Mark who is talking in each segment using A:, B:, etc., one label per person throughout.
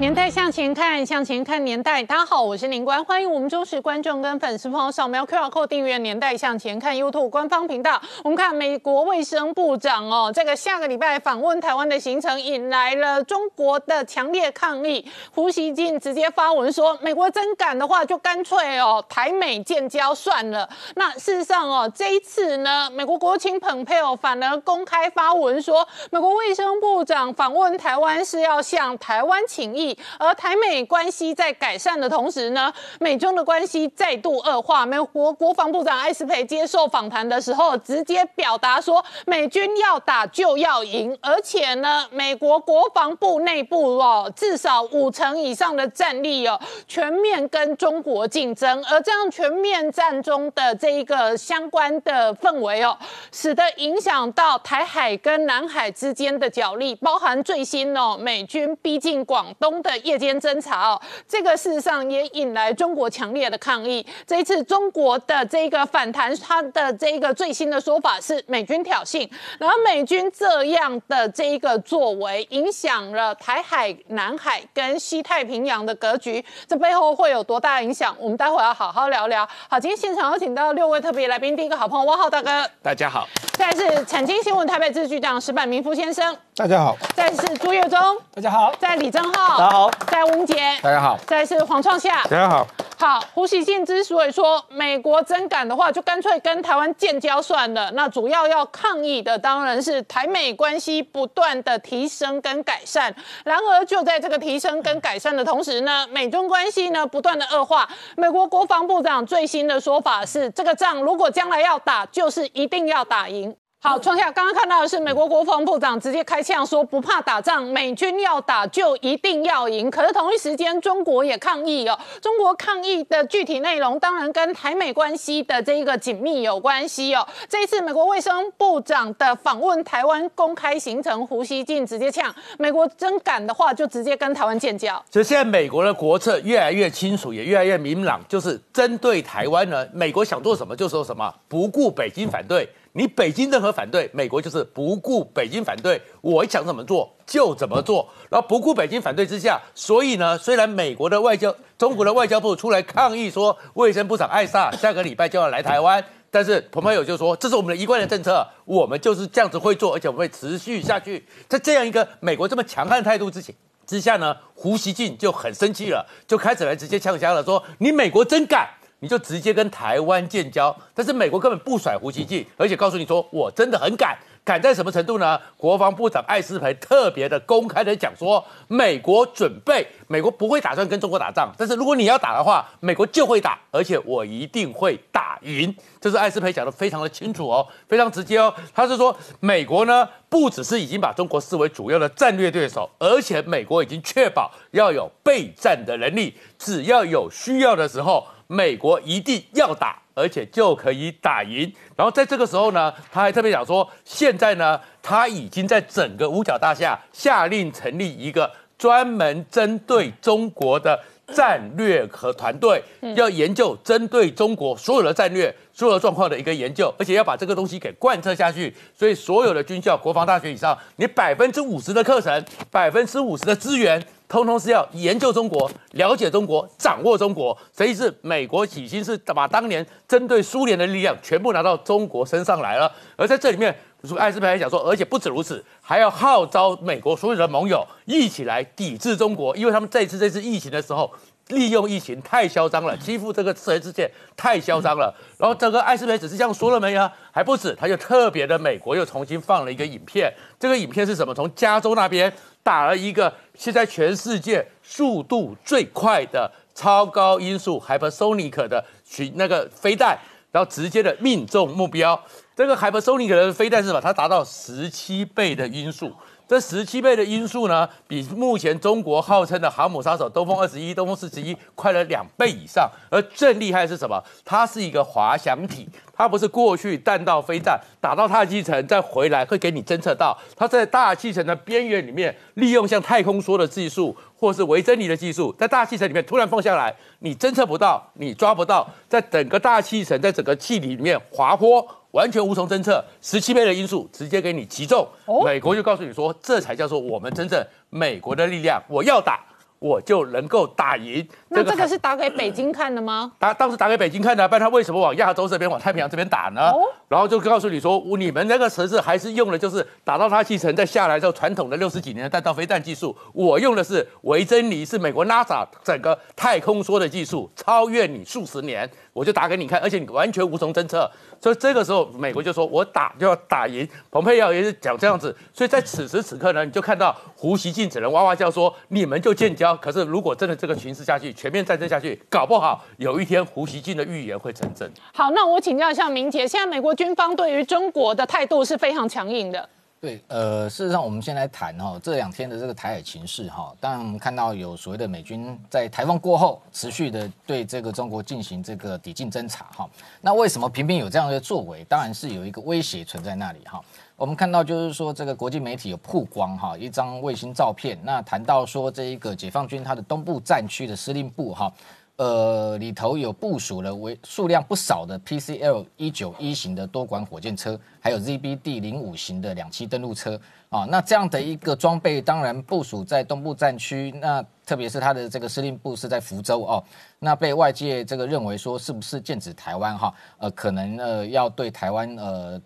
A: 年代向前看，向前看年代。大家好，我是林官，欢迎我们忠实观众跟粉丝朋友扫描 QR Code 订阅《年代向前看》YouTube 官方频道。我们看美国卫生部长哦，这个下个礼拜访问台湾的行程引来了中国的强烈抗议。胡锡进直接发文说，美国真敢的话，就干脆哦台美建交算了。那事实上哦，这一次呢，美国国情蓬佩奥反而公开发文说，美国卫生部长访问台湾是要向台湾请益。而台美关系在改善的同时呢，美中的关系再度恶化。美国国防部长艾斯培接受访谈的时候，直接表达说，美军要打就要赢，而且呢，美国国防部内部哦，至少五成以上的战力哦，全面跟中国竞争。而这样全面战中的这一个相关的氛围哦，使得影响到台海跟南海之间的角力，包含最新哦，美军逼近广东。的夜间侦查哦，这个事实上也引来中国强烈的抗议。这一次中国的这个反弹，它的这个最新的说法是美军挑衅，然后美军这样的这一个作为，影响了台海、南海跟西太平洋的格局，这背后会有多大影响？我们待会要好好聊聊。好，今天现场有请到六位特别来宾，第一个好朋友汪浩大哥，
B: 大家好；
A: 再是产经新闻台北支局长石板明夫先生，
C: 大家好；
A: 再是朱月忠，
C: 大家好；
A: 在李正浩，
B: 大家好；
A: 在吴杰，
C: 大家好；
A: 再是黄创夏，
C: 大家好。
A: 好，胡锡进之所以说美国真敢的话，就干脆跟台湾建交算了。那主要要抗议的当然是台美关系不断的提升跟改善。然而就在这个提升跟改善的同时呢，美中关系呢不断的恶化。美国国防部长最新的说法是，这个仗如果将来要打，就是一定要打赢。好，创下刚刚看到的是美国国防部长直接开枪说不怕打仗，美军要打就一定要赢。可是同一时间，中国也抗议哦。中国抗议的具体内容当然跟台美关系的这一个紧密有关系哦。这一次美国卫生部长的访问台湾公开行程，胡锡进直接呛，美国真敢的话就直接跟台湾建交。
B: 所以现在美国的国策越来越清楚，也越来越明朗，就是针对台湾呢，美国想做什么就说什么，不顾北京反对。你北京任何反对，美国就是不顾北京反对，我想怎么做就怎么做。然后不顾北京反对之下，所以呢，虽然美国的外交、中国的外交部出来抗议说，卫生部长艾萨下个礼拜就要来台湾，但是彭佩友就说这是我们的一贯的政策，我们就是这样子会做，而且我们会持续下去。在这样一个美国这么强悍态度之前之下呢，胡锡进就很生气了，就开始来直接呛香了，说你美国真敢。你就直接跟台湾建交，但是美国根本不甩胡锡进，而且告诉你说我真的很敢，敢在什么程度呢？国防部长艾斯培特别的公开的讲说，美国准备，美国不会打算跟中国打仗，但是如果你要打的话，美国就会打，而且我一定会打赢。这是艾斯培讲的非常的清楚哦，非常直接哦。他是说，美国呢不只是已经把中国视为主要的战略对手，而且美国已经确保要有备战的能力，只要有需要的时候。美国一定要打，而且就可以打赢。然后在这个时候呢，他还特别讲说，现在呢，他已经在整个五角大厦下令成立一个专门针对中国的战略和团队，要研究针对中国所有的战略、所有的状况的一个研究，而且要把这个东西给贯彻下去。所以，所有的军校、国防大学以上，你百分之五十的课程，百分之五十的资源。通通是要研究中国、了解中国、掌握中国，所以是美国已经是把当年针对苏联的力量全部拿到中国身上来了。而在这里面，艾斯培还讲说，而且不止如此，还要号召美国所有的盟友一起来抵制中国，因为他们这次这次疫情的时候。利用疫情太嚣张了，欺负这个全世界太嚣张了。然后这个艾斯培只是这样说了没有？还不止，他就特别的美国又重新放了一个影片。这个影片是什么？从加州那边打了一个现在全世界速度最快的超高音速 hypersonic 的巡那个飞弹，然后直接的命中目标。这个 hypersonic 的飞弹是什么？它达到十七倍的音速。这十七倍的音速呢，比目前中国号称的航母杀手东风二十一、东风四十一快了两倍以上。而更厉害是什么？它是一个滑翔体，它不是过去弹道飞弹打到大气层再回来会给你侦测到，它在大气层的边缘里面，利用像太空梭的技术或是维珍尼的技术，在大气层里面突然放下来，你侦测不到，你抓不到，在整个大气层，在整个气体里面滑坡。完全无从侦测，十七倍的因素直接给你击中，美国就告诉你说，这才叫做我们真正美国的力量，我要打。我就能够打赢。
A: 那这个是打给北京看的吗？
B: 打当时打给北京看的，不然他为什么往亚洲这边、往太平洋这边打呢？然后就告诉你说，你们那个城市还是用的就是打到它气层再下来之后传统的六十几年的弹道飞弹技术。我用的是维珍尼，是美国 NASA 整个太空梭的技术，超越你数十年。我就打给你看，而且你完全无从侦测。所以这个时候，美国就说我打就要打赢。蓬佩奥也是讲这样子。所以在此时此刻呢，你就看到胡锡进只能哇哇叫说，你们就建交。可是，如果真的这个形势下去，全面战争下去，搞不好有一天胡锡进的预言会成真。
A: 好，那我请教一下明杰，现在美国军方对于中国的态度是非常强硬的。
C: 对，呃，事实上，我们先来谈哈这两天的这个台海情势哈。当然，我们看到有所谓的美军在台风过后，持续的对这个中国进行这个抵近侦察哈。那为什么频频有这样的作为？当然是有一个威胁存在那里哈。我们看到就是说，这个国际媒体有曝光哈一张卫星照片，那谈到说这一个解放军它的东部战区的司令部哈。呃，里头有部署了为数量不少的 PCL 一九一型的多管火箭车，还有 ZBD 零五型的两栖登陆车啊。那这样的一个装备，当然部署在东部战区，那特别是它的这个司令部是在福州哦。那被外界这个认为说，是不是剑指台湾哈？呃，可能呃要对台湾呃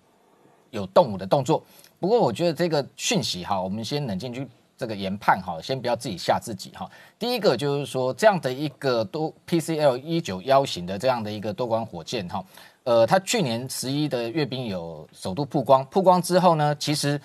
C: 有动武的动作。不过我觉得这个讯息哈，我们先冷静去。这个研判哈，先不要自己吓自己哈。第一个就是说，这样的一个多 PCL 一九幺型的这样的一个多管火箭哈，呃，它去年十一的阅兵有首度曝光，曝光之后呢，其实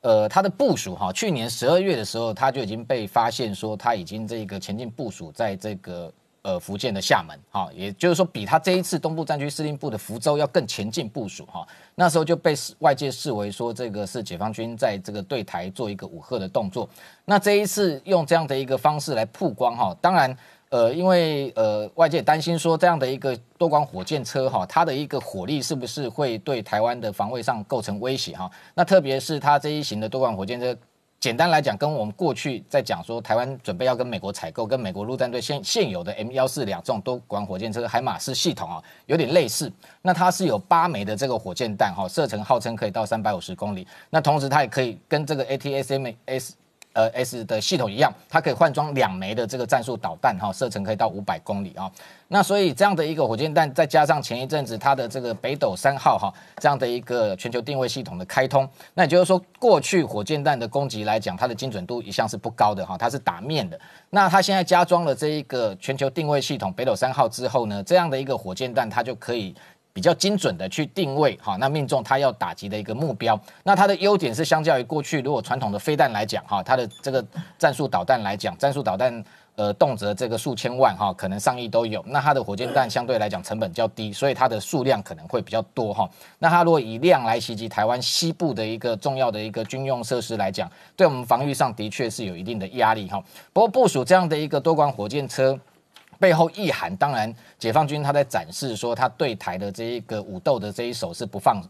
C: 呃它的部署哈，去年十二月的时候，它就已经被发现说它已经这个前进部署在这个。呃，福建的厦门，哈，也就是说，比他这一次东部战区司令部的福州要更前进部署，哈，那时候就被外界视为说这个是解放军在这个对台做一个武吓的动作。那这一次用这样的一个方式来曝光，哈，当然，呃，因为呃外界担心说这样的一个多管火箭车，哈，它的一个火力是不是会对台湾的防卫上构成威胁，哈？那特别是它这一型的多管火箭车。简单来讲，跟我们过去在讲说台湾准备要跟美国采购，跟美国陆战队现现有的 M 幺四两这种多管火箭车海马式系统啊，有点类似。那它是有八枚的这个火箭弹哈，射程号称可以到三百五十公里。那同时它也可以跟这个 ATSMS。呃，S 的系统一样，它可以换装两枚的这个战术导弹，哈，射程可以到五百公里啊。那所以这样的一个火箭弹，再加上前一阵子它的这个北斗三号哈这样的一个全球定位系统的开通，那也就是说，过去火箭弹的攻击来讲，它的精准度一向是不高的哈，它是打面的。那它现在加装了这一个全球定位系统北斗三号之后呢，这样的一个火箭弹，它就可以。比较精准的去定位，哈，那命中它要打击的一个目标。那它的优点是，相较于过去如果传统的飞弹来讲，哈，它的这个战术导弹来讲，战术导弹呃动辄这个数千万，哈，可能上亿都有。那它的火箭弹相对来讲成本较低，所以它的数量可能会比较多，哈。那它如果以量来袭击台湾西部的一个重要的一个军用设施来讲，对我们防御上的确是有一定的压力，哈。不过部署这样的一个多管火箭车。背后意涵，当然，解放军他在展示说他对台的这一个武斗的这一手是不放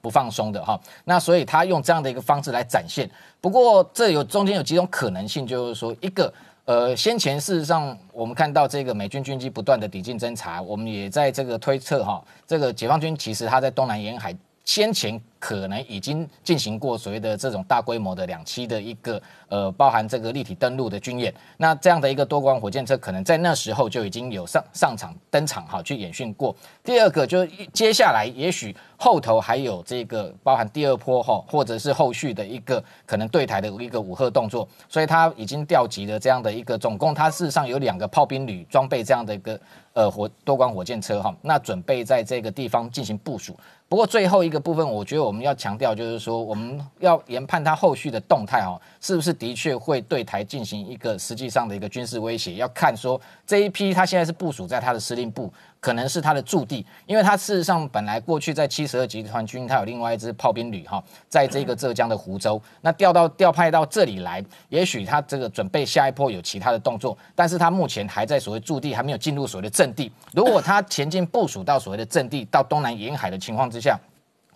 C: 不放松的哈。那所以他用这样的一个方式来展现。不过这有中间有几种可能性，就是说一个呃，先前事实上我们看到这个美军军机不断的抵近侦察，我们也在这个推测哈，这个解放军其实他在东南沿海。先前可能已经进行过所谓的这种大规模的两栖的一个呃，包含这个立体登陆的军演，那这样的一个多管火箭车可能在那时候就已经有上上场登场哈，去演训过。第二个就是接下来也许后头还有这个包含第二波哈，或者是后续的一个可能对台的一个武吓动作，所以他已经调集了这样的一个，总共他事实上有两个炮兵旅装备这样的一个呃火多管火箭车哈，那准备在这个地方进行部署。不过最后一个部分，我觉得我我们要强调就是说，我们要研判它后续的动态哦，是不是的确会对台进行一个实际上的一个军事威胁？要看说这一批它现在是部署在它的司令部。可能是他的驻地，因为他事实上本来过去在七十二集团军，他有另外一支炮兵旅哈，在这个浙江的湖州，那调到调派到这里来，也许他这个准备下一波有其他的动作，但是他目前还在所谓驻地，还没有进入所谓的阵地。如果他前进部署到所谓的阵地，到东南沿海的情况之下，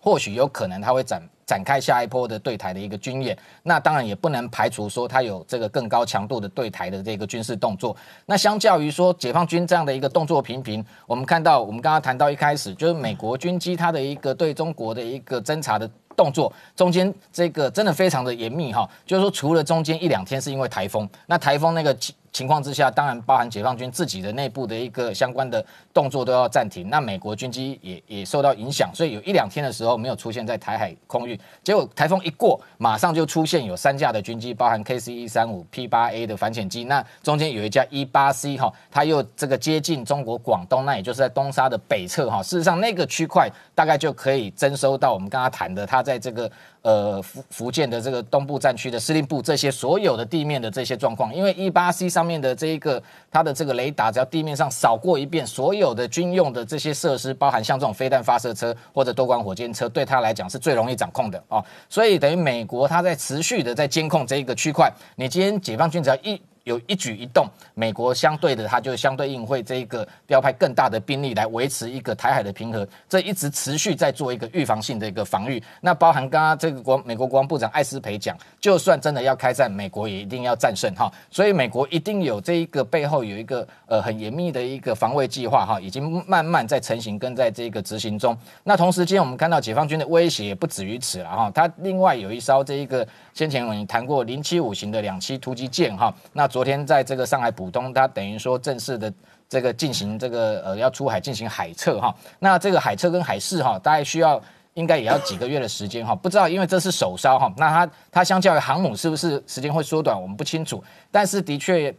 C: 或许有可能他会展。展开下一波的对台的一个军演，那当然也不能排除说他有这个更高强度的对台的这个军事动作。那相较于说解放军这样的一个动作频频，我们看到我们刚刚谈到一开始就是美国军机它的一个对中国的一个侦查的动作，中间这个真的非常的严密哈，就是说除了中间一两天是因为台风，那台风那个。情况之下，当然包含解放军自己的内部的一个相关的动作都要暂停。那美国军机也也受到影响，所以有一两天的时候没有出现在台海空域。结果台风一过，马上就出现有三架的军机，包含 KC 一三五 P 八 A 的反潜机。那中间有一架一八 C 哈，它又这个接近中国广东，那也就是在东沙的北侧哈。事实上，那个区块大概就可以征收到我们刚刚谈的，它在这个。呃，福福建的这个东部战区的司令部，这些所有的地面的这些状况，因为 E 八 C 上面的这一个它的这个雷达，只要地面上扫过一遍，所有的军用的这些设施，包含像这种飞弹发射车或者多管火箭车，对它来讲是最容易掌控的哦。所以等于美国它在持续的在监控这一个区块，你今天解放军只要一。有一举一动，美国相对的，它就相对应会这一个调派更大的兵力来维持一个台海的平和，这一直持续在做一个预防性的一个防御。那包含刚刚这个国美国国防部长艾斯培讲，就算真的要开战，美国也一定要战胜哈。所以美国一定有这一个背后有一个呃很严密的一个防卫计划哈，已经慢慢在成型跟在这个执行中。那同时间我们看到解放军的威胁也不止于此了哈，它另外有一艘这一个先前我们谈过零七五型的两栖突击舰哈，那。昨天在这个上海浦东，它等于说正式的这个进行这个呃要出海进行海测哈。那这个海测跟海试哈，大概需要应该也要几个月的时间哈。不知道因为这是首艘哈，那它它相较于航母是不是时间会缩短，我们不清楚。但是的确。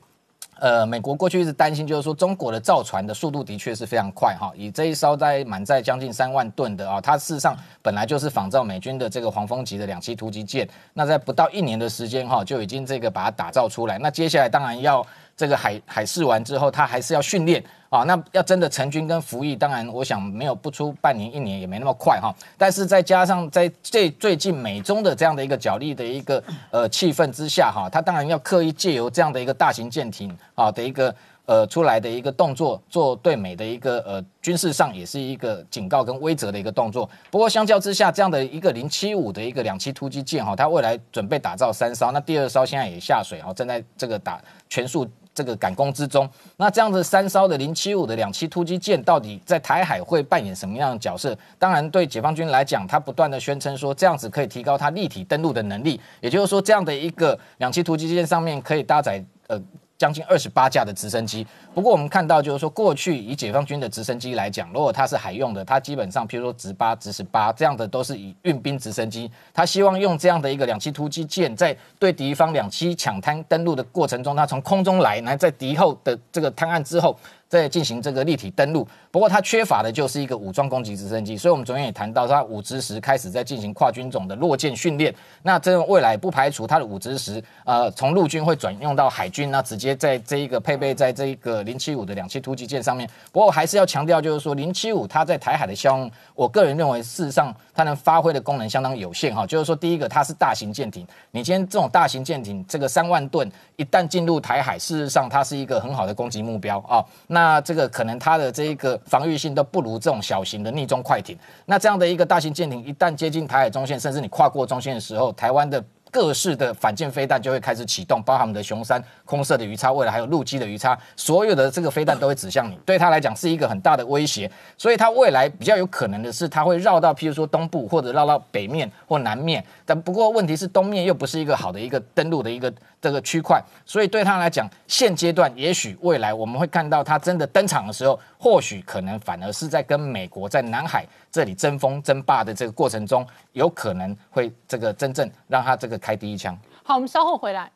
C: 呃，美国过去一直担心，就是说中国的造船的速度的确是非常快哈。以这一艘在满载将近三万吨的啊，它事实上本来就是仿造美军的这个黄蜂级的两栖突击舰，那在不到一年的时间哈，就已经这个把它打造出来。那接下来当然要。这个海海试完之后，他还是要训练啊。那要真的成军跟服役，当然我想没有不出半年一年也没那么快哈。但是再加上在最最近美中的这样的一个角力的一个呃气氛之下哈，他当然要刻意借由这样的一个大型舰艇啊的一个呃出来的一个动作，做对美的一个呃军事上也是一个警告跟威慑的一个动作。不过相较之下，这样的一个零七五的一个两栖突击舰哈，它未来准备打造三艘，那第二艘现在也下水哈，正在这个打全速。这个赶工之中，那这样子三艘的零七五的两栖突击舰，到底在台海会扮演什么样的角色？当然，对解放军来讲，他不断的宣称说，这样子可以提高它立体登陆的能力，也就是说，这样的一个两栖突击舰上面可以搭载呃。将近二十八架的直升机，不过我们看到就是说，过去以解放军的直升机来讲，如果它是海用的，它基本上，譬如说直八、直十八这样的，都是以运兵直升机。它希望用这样的一个两栖突击舰，在对敌方两栖抢滩登陆的过程中，它从空中来，来在敌后的这个滩岸之后。在进行这个立体登陆，不过它缺乏的就是一个武装攻击直升机，所以我们昨天也谈到，它五之时开始在进行跨军种的落舰训练。那这未来不排除它的五之时，呃，从陆军会转用到海军，那直接在这一个配备在这一个零七五的两栖突击舰上面。不过还是要强调，就是说零七五它在台海的效用，我个人认为事实上它能发挥的功能相当有限哈。就是说，第一个它是大型舰艇，你今天这种大型舰艇，这个三万吨一旦进入台海，事实上它是一个很好的攻击目标啊。那这个可能它的这一个防御性都不如这种小型的逆中快艇。那这样的一个大型舰艇一旦接近台海中线，甚至你跨过中线的时候，台湾的各式的反舰飞弹就会开始启动，包含我们的雄三空射的鱼叉，未来还有陆基的鱼叉，所有的这个飞弹都会指向你，对他来讲是一个很大的威胁。所以他未来比较有可能的是，他会绕到譬如说东部或者绕到北面或南面。但不过问题是东面又不是一个好的一个登陆的一个。这个区块，所以对他来讲，现阶段也许未来我们会看到他真的登场的时候，或许可能反而是在跟美国在南海这里争锋争霸的这个过程中，有可能会这个真正让他这个开第一枪。
A: 好，我们稍后回来。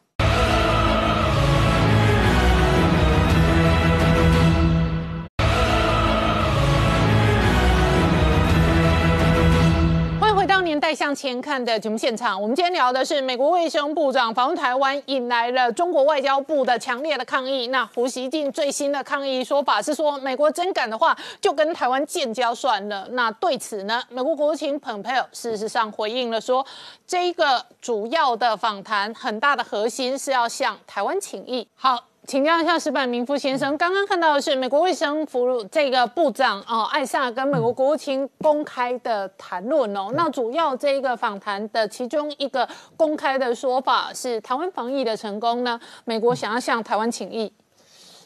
A: 当年代向前看的节目现场，我们今天聊的是美国卫生部长访问台湾，引来了中国外交部的强烈的抗议。那胡锡进最新的抗议说法是说，美国真敢的话，就跟台湾建交算了。那对此呢，美国国务卿蓬佩奥事实上回应了说，这一个主要的访谈很大的核心是要向台湾请益。好。请教一下石板明夫先生，刚刚看到的是美国卫生服这个部长哦艾萨跟美国国务卿公开的谈论哦，那主要这一个访谈的其中一个公开的说法是台湾防疫的成功呢，美国想要向台湾请益。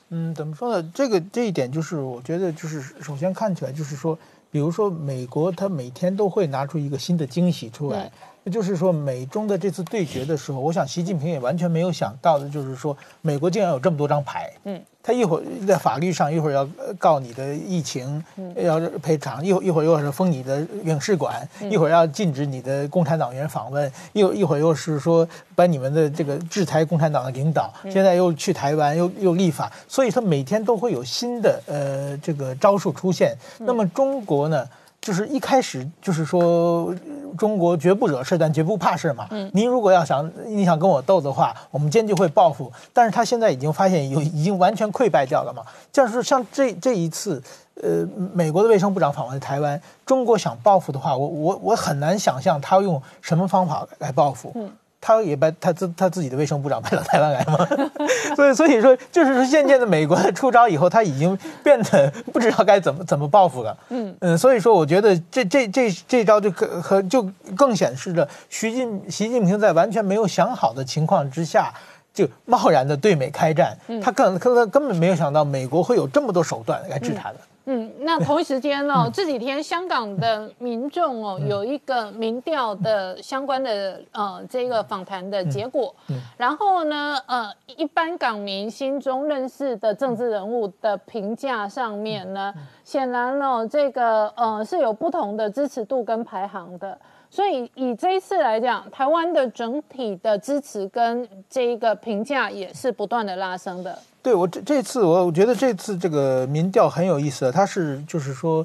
D: 嗯，怎么说呢？这个这一点就是我觉得就是首先看起来就是说，比如说美国他每天都会拿出一个新的惊喜出来。那就是说，美中的这次对决的时候，我想习近平也完全没有想到的，就是说，美国竟然有这么多张牌。嗯，他一会儿在法律上，一会儿要告你的疫情，要赔偿；一会一会儿又是封你的领事馆，一会儿要禁止你的共产党员访问，又一会儿又是说把你们的这个制裁共产党的领导。现在又去台湾，又又立法，所以他每天都会有新的呃这个招数出现。那么中国呢？就是一开始就是说，中国绝不惹事，但绝不怕事嘛。嗯，您如果要想你想跟我斗的话，我们坚决会报复。但是他现在已经发现有已经完全溃败掉了嘛。就是像这这一次，呃，美国的卫生部长访问台湾，中国想报复的话，我我我很难想象他用什么方法来报复。嗯。他也把他自他自己的卫生部长派到台湾来吗？所以所以说，就是说，渐渐的，美国出招以后，他已经变得不知道该怎么怎么报复了。嗯嗯，所以说，我觉得这这这这招就可和就更显示着习近习近平在完全没有想好的情况之下，就贸然的对美开战。他根根根本没有想到美国会有这么多手段来治他的。
A: 嗯，那同一时间呢，这几天香港的民众哦，有一个民调的相关的呃这个访谈的结果，然后呢，呃，一般港民心中认识的政治人物的评价上面呢，显然哦，这个呃是有不同的支持度跟排行的。所以以这一次来讲，台湾的整体的支持跟这一个评价也是不断的拉升的。
D: 对我这这次我我觉得这次这个民调很有意思，它是就是说。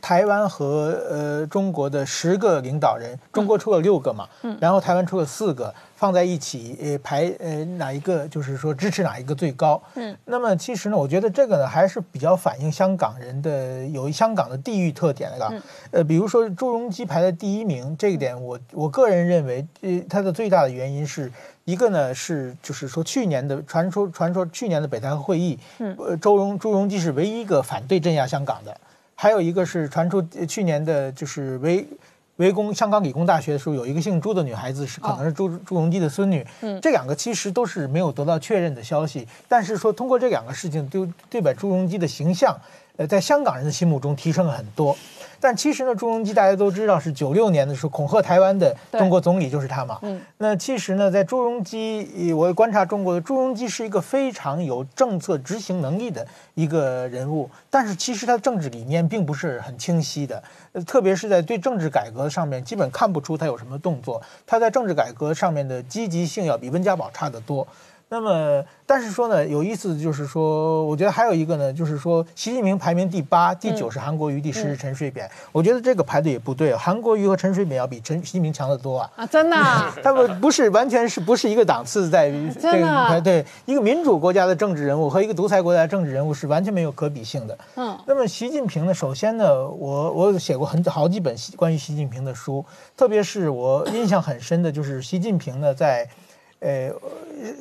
D: 台湾和呃中国的十个领导人，中国出了六个嘛，嗯，然后台湾出了四个，放在一起，呃排呃哪一个就是说支持哪一个最高，嗯，那么其实呢，我觉得这个呢还是比较反映香港人的有香港的地域特点的，呃，比如说朱镕基排在第一名，这一点我我个人认为，呃，它的最大的原因是一个呢是就是说去年的传说传说去年的北戴河会议，嗯，呃，周荣朱镕基是唯一一个反对镇压香港的。还有一个是传出去年的，就是围围攻香港理工大学的时候，有一个姓朱的女孩子是可能是朱朱镕基的孙女。嗯，这两个其实都是没有得到确认的消息，但是说通过这两个事情，就对本朱镕基的形象，呃，在香港人的心目中提升了很多。但其实呢，朱镕基大家都知道是九六年的时候恐吓台湾的中国总理就是他嘛。嗯。那其实呢，在朱镕基，我观察中国的朱镕基是一个非常有政策执行能力的一个人物，但是其实他的政治理念并不是很清晰的，特别是在对政治改革上面，基本看不出他有什么动作。他在政治改革上面的积极性要比温家宝差得多。那么，但是说呢，有意思的就是说，我觉得还有一个呢，就是说，习近平排名第八，第九是韩国瑜，第十是陈水扁。我觉得这个排的也不对，韩国瑜和陈水扁要比陈习近平强得多啊！
A: 啊，真的，
D: 他们不是完全是不是一个档次，在于
A: 这个
D: 对一个民主国家的政治人物和一个独裁国家的政治人物是完全没有可比性的。嗯，那么习近平呢，首先呢，我我写过很好几本关于习近平的书，特别是我印象很深的就是习近平呢在。呃，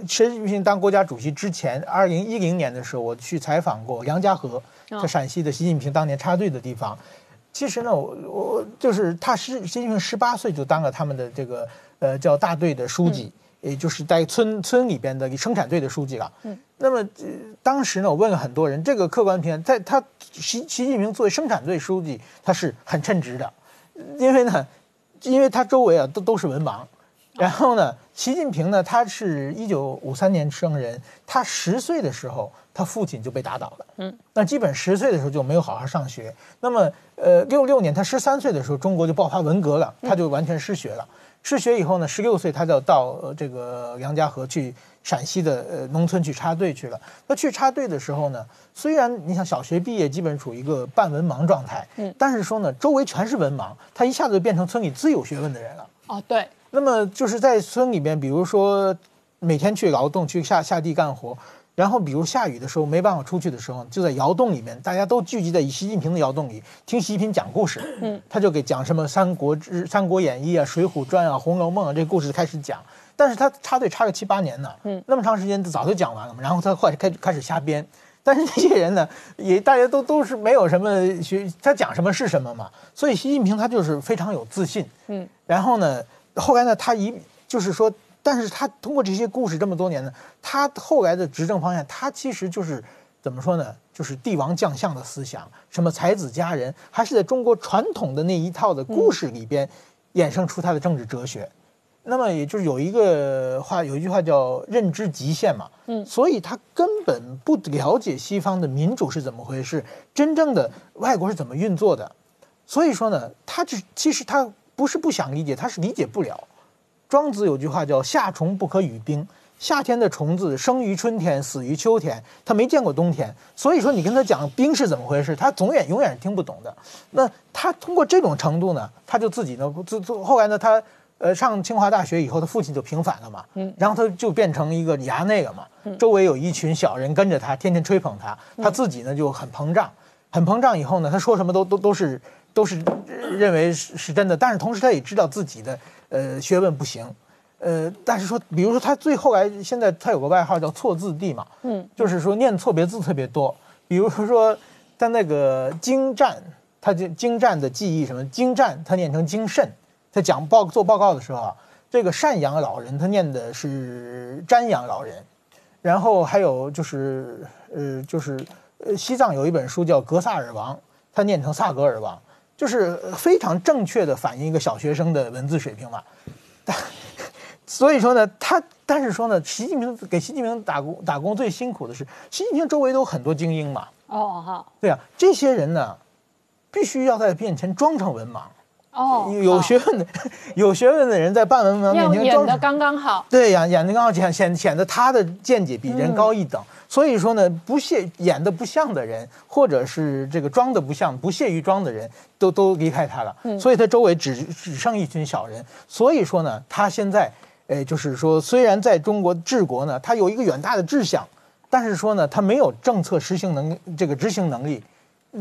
D: 习近平当国家主席之前，二零一零年的时候，我去采访过梁家河，在陕西的习近平当年插队的地方。其实呢，我我就是他是习近平十八岁就当了他们的这个呃叫大队的书记，也就是在村村里边的生产队的书记了。嗯。那么当时呢，我问了很多人，这个客观评价，在他习习近平作为生产队书记，他是很称职的，因为呢，因为他周围啊都都是文盲。然后呢，习近平呢，他是一九五三年生人，他十岁的时候，他父亲就被打倒了。嗯，那基本十岁的时候就没有好好上学。那么，呃，六六年他十三岁的时候，中国就爆发文革了，他就完全失学了。失学以后呢，十六岁他就到呃这个杨家河去陕西的呃农村去插队去了。那去插队的时候呢，虽然你想小学毕业基本处于一个半文盲状态，嗯，但是说呢，周围全是文盲，他一下子就变成村里最有学问的人了。
A: 哦，对。
D: 那么就是在村里边，比如说每天去劳动，去下下地干活。然后，比如下雨的时候没办法出去的时候，就在窑洞里面，大家都聚集在习近平的窑洞里听习近平讲故事。嗯，他就给讲什么《三国志》《三国演义》啊，《水浒传》啊，《红楼梦》啊，这故事开始讲。但是他插队插个七八年呢，嗯，那么长时间早就讲完了嘛。然后他后来开开始瞎编。但是这些人呢，也大家都都是没有什么学，他讲什么是什么嘛。所以习近平他就是非常有自信。嗯，然后呢，后来呢，他一就是说。但是他通过这些故事这么多年呢，他后来的执政方向，他其实就是怎么说呢？就是帝王将相的思想，什么才子佳人，还是在中国传统的那一套的故事里边衍生出他的政治哲学。那么也就是有一个话，有一句话叫“认知极限”嘛。嗯，所以他根本不了解西方的民主是怎么回事，真正的外国是怎么运作的。所以说呢，他这其实他不是不想理解，他是理解不了。庄子有句话叫“夏虫不可语冰”，夏天的虫子生于春天，死于秋天，他没见过冬天，所以说你跟他讲冰是怎么回事，他总远永远是听不懂的。那他通过这种程度呢，他就自己呢，自自后来呢，他呃上清华大学以后，他父亲就平反了嘛，嗯，然后他就变成一个衙内了嘛，周围有一群小人跟着他，天天吹捧他，他自己呢就很膨胀，很膨胀以后呢，他说什么都都都是都是认为是是真的，但是同时他也知道自己的。呃，学问不行，呃，但是说，比如说他最后来，现在他有个外号叫错字帝嘛，嗯，就是说念错别字特别多。比如说他那个精湛，他就精湛的记忆什么精湛，他念成精慎。他讲报做报告的时候啊，这个赡养老人他念的是瞻仰老人。然后还有就是呃，就是呃，西藏有一本书叫《格萨尔王》，他念成萨格尔王。就是非常正确的反映一个小学生的文字水平嘛，但 所以说呢，他但是说呢，习近平给习近平打工打工最辛苦的是，习近平周围都有很多精英嘛。哦，好。对啊，这些人呢，必须要在面前装成文盲。哦，有学问的有学问的人在半文盲面前
A: 演的刚刚好。
D: 对呀，演的刚好显显显得他的见解比人高一等。所以说呢，不屑演的不像的人，或者是这个装的不像、不屑于装的人，都都离开他了。所以他周围只只剩一群小人。所以说呢，他现在，呃，就是说，虽然在中国治国呢，他有一个远大的志向，但是说呢，他没有政策实行能这个执行能力。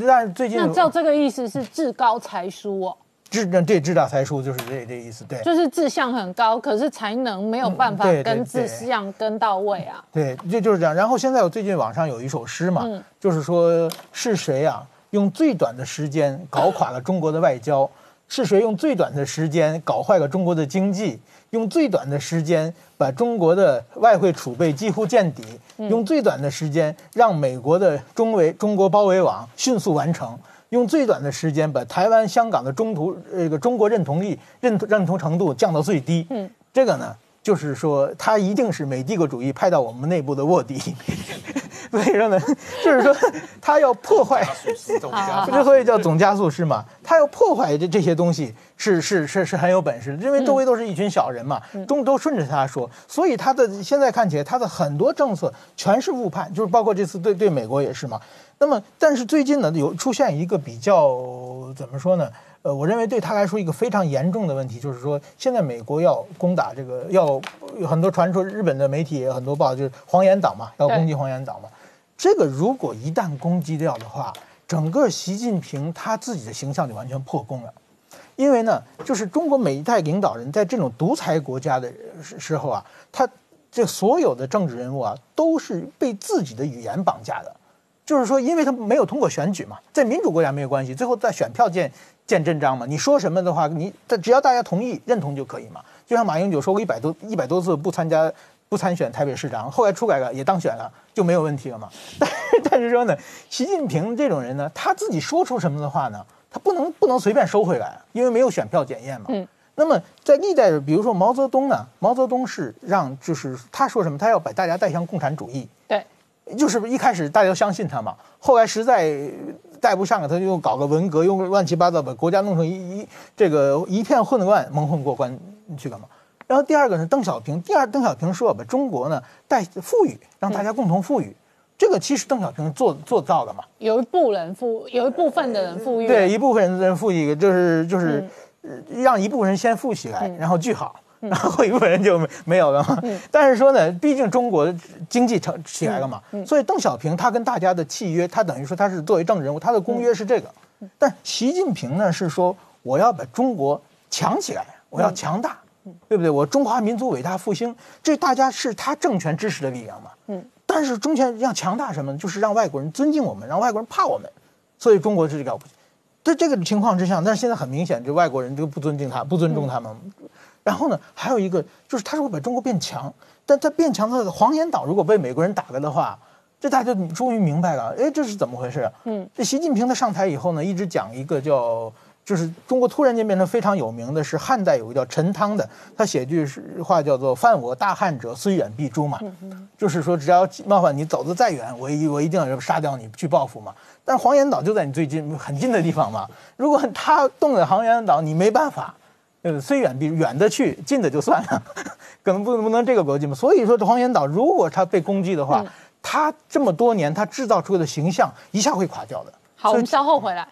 D: 但是最近，
A: 那照这个意思是志高才疏哦。
D: 智对智大才疏就是这这意思，对，
A: 就是志向很高，可是才能没有办法跟志向跟到位啊。
D: 对，这就是这样。然后现在我最近网上有一首诗嘛，就是说是谁啊，用最短的时间搞垮了中国的外交？是谁用最短的时间搞坏了中国的经济？用最短的时间把中国的外汇储备几乎见底？用最短的时间让美国的中围中国包围网迅速完成？用最短的时间把台湾、香港的中途这个中国认同力认认同程度降到最低。嗯，这个呢，就是说他一定是美帝国主义派到我们内部的卧底。所以说呢，就是说他要破坏，之所以叫总加速师嘛，他要破坏这这些东西是是是是很有本事，因为周围都是一群小人嘛，中都顺着他说，所以他的现在看起来他的很多政策全是误判，就是包括这次对对美国也是嘛。那么，但是最近呢，有出现一个比较怎么说呢？呃，我认为对他来说一个非常严重的问题，就是说现在美国要攻打这个，要有很多传说，日本的媒体也很多报，就是黄岩岛嘛，要攻击黄岩岛嘛。这个如果一旦攻击掉的话，整个习近平他自己的形象就完全破功了。因为呢，就是中国每一代领导人在这种独裁国家的时时候啊，他这所有的政治人物啊，都是被自己的语言绑架的。就是说，因为他没有通过选举嘛，在民主国家没有关系，最后在选票见见真章嘛。你说什么的话，你只要大家同意认同就可以嘛。就像马英九说过一百多一百多次不参加不参选台北市长，后来出改了也当选了，就没有问题了嘛。但但是说呢，习近平这种人呢，他自己说出什么的话呢，他不能不能随便收回来，因为没有选票检验嘛。嗯。那么在历代，比如说毛泽东呢，毛泽东是让就是他说什么，他要把大家带向共产主义。
A: 对。
D: 就是一开始大家都相信他嘛，后来实在带不上了，他就搞个文革，用乱七八糟把国家弄成一一这个一片混乱，蒙混过关你去干嘛？然后第二个是邓小平，第二邓小平说把中国呢带富裕，让大家共同富裕，这个其实邓小平做做到了嘛。
A: 有一部人富，有一部分的人富裕，
D: 对，一部分人富裕，就是就是让一部分人先富起来，然后聚好。然后一部分人就没没有了嘛。但是说呢，毕竟中国经济成起来了嘛，所以邓小平他跟大家的契约，他等于说他是作为政治人物，他的公约是这个。但习近平呢是说我要把中国强起来，我要强大，对不对？我中华民族伟大复兴，这大家是他政权支持的力量嘛。嗯。但是中权要强大什么呢？就是让外国人尊敬我们，让外国人怕我们。所以中国是这个，在这个情况之下，但是现在很明显，就外国人就不尊敬他，不尊重他们。然后呢，还有一个就是他说把中国变强，但他变强的黄岩岛如果被美国人打了的话，这大家就终于明白了，哎，这是怎么回事？嗯，这习近平他上台以后呢，一直讲一个叫，就是中国突然间变成非常有名的是汉代有个叫陈汤的，他写句是话叫做“犯我大汉者，虽远必诛”嘛，就是说只要冒犯你走得再远，我一我一定要杀掉你去报复嘛。但是黄岩岛就在你最近很近的地方嘛，如果他动了黄岩岛，你没办法。呃，虽远必远的去，近的就算了，可能不能不能这个逻辑嘛？所以说，黄岩岛如果它被攻击的话，它这么多年它制造出的形象一下会垮掉的。
A: 好，我们稍后回来。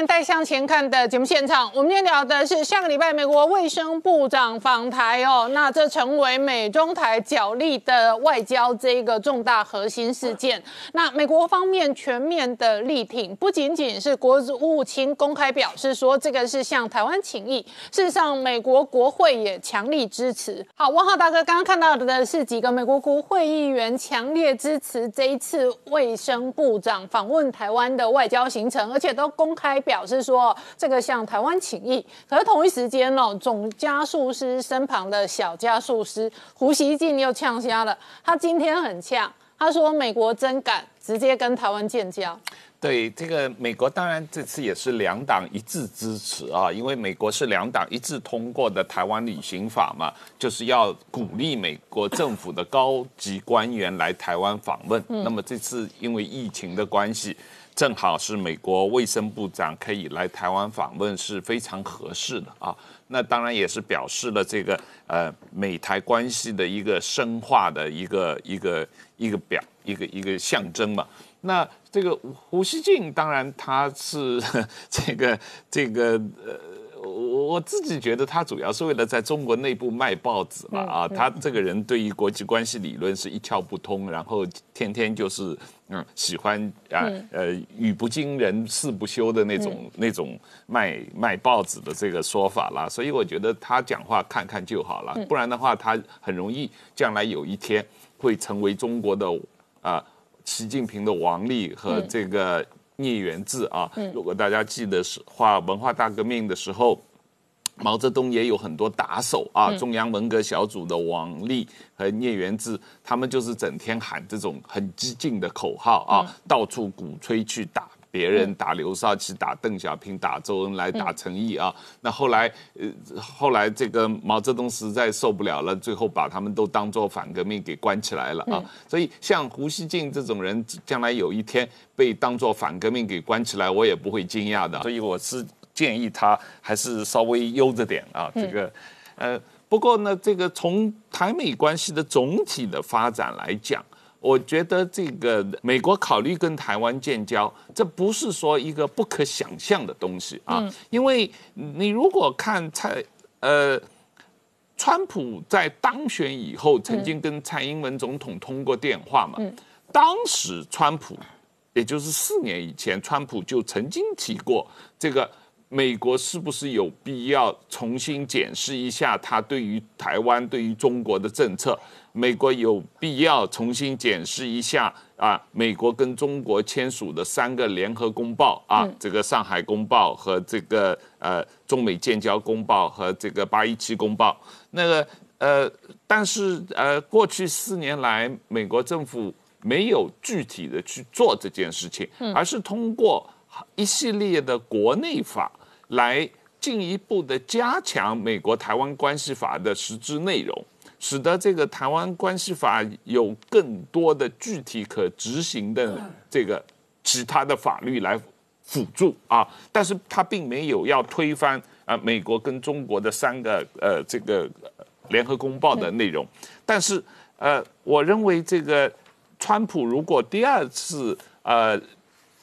A: 年代向前看的节目现场，我们今天聊的是上个礼拜美国卫生部长访台哦，那这成为美中台角力的外交这一个重大核心事件。那美国方面全面的力挺，不仅仅是国务卿公开表示说这个是向台湾请意，事实上美国国会也强力支持。好，汪浩大哥刚刚看到的是几个美国国会议员强烈支持这一次卫生部长访问台湾的外交行程，而且都公开。表示说这个向台湾请意，可是同一时间哦，总加速师身旁的小加速师胡锡进又呛瞎了。他今天很呛，他说美国真敢直接跟台湾建交。
E: 对这个美国，当然这次也是两党一致支持啊，因为美国是两党一致通过的台湾旅行法嘛，就是要鼓励美国政府的高级官员来台湾访问。那么这次因为疫情的关系。正好是美国卫生部长可以来台湾访问，是非常合适的啊。那当然也是表示了这个呃美台关系的一个深化的一个一个一个表一个一个象征嘛。那这个胡锡进当然他是 这个这个呃。我我自己觉得他主要是为了在中国内部卖报纸嘛啊，他这个人对于国际关系理论是一窍不通，然后天天就是嗯喜欢啊呃语不惊人誓不休的那种那种卖卖报纸的这个说法啦，所以我觉得他讲话看看就好了，不然的话他很容易将来有一天会成为中国的啊习近平的王力和这个。聂元志啊，如果大家记得是画文化大革命的时候，毛泽东也有很多打手啊，中央文革小组的王力和聂元志，他们就是整天喊这种很激进的口号啊，到处鼓吹去打。别人打刘少奇、打邓小平、打周恩来、打陈毅啊，那后来呃，后来这个毛泽东实在受不了了，最后把他们都当做反革命给关起来了啊。所以像胡锡进这种人，将来有一天被当做反革命给关起来，我也不会惊讶的。所以我是建议他还是稍微悠着点啊。这个呃，不过呢，这个从台美关系的总体的发展来讲。我觉得这个美国考虑跟台湾建交，这不是说一个不可想象的东西啊。因为你如果看蔡呃，川普在当选以后，曾经跟蔡英文总统通过电话嘛。当时川普，也就是四年以前，川普就曾经提过这个美国是不是有必要重新检视一下他对于台湾、对于中国的政策。美国有必要重新检视一下啊，美国跟中国签署的三个联合公报啊，这个上海公报和这个呃中美建交公报和这个八一七公报。那个呃，但是呃，过去四年来，美国政府没有具体的去做这件事情，而是通过一系列的国内法来进一步的加强美国台湾关系法的实质内容。使得这个台湾关系法有更多的具体可执行的这个其他的法律来辅助啊，但是它并没有要推翻啊美国跟中国的三个呃这个联合公报的内容，但是呃，我认为这个川普如果第二次呃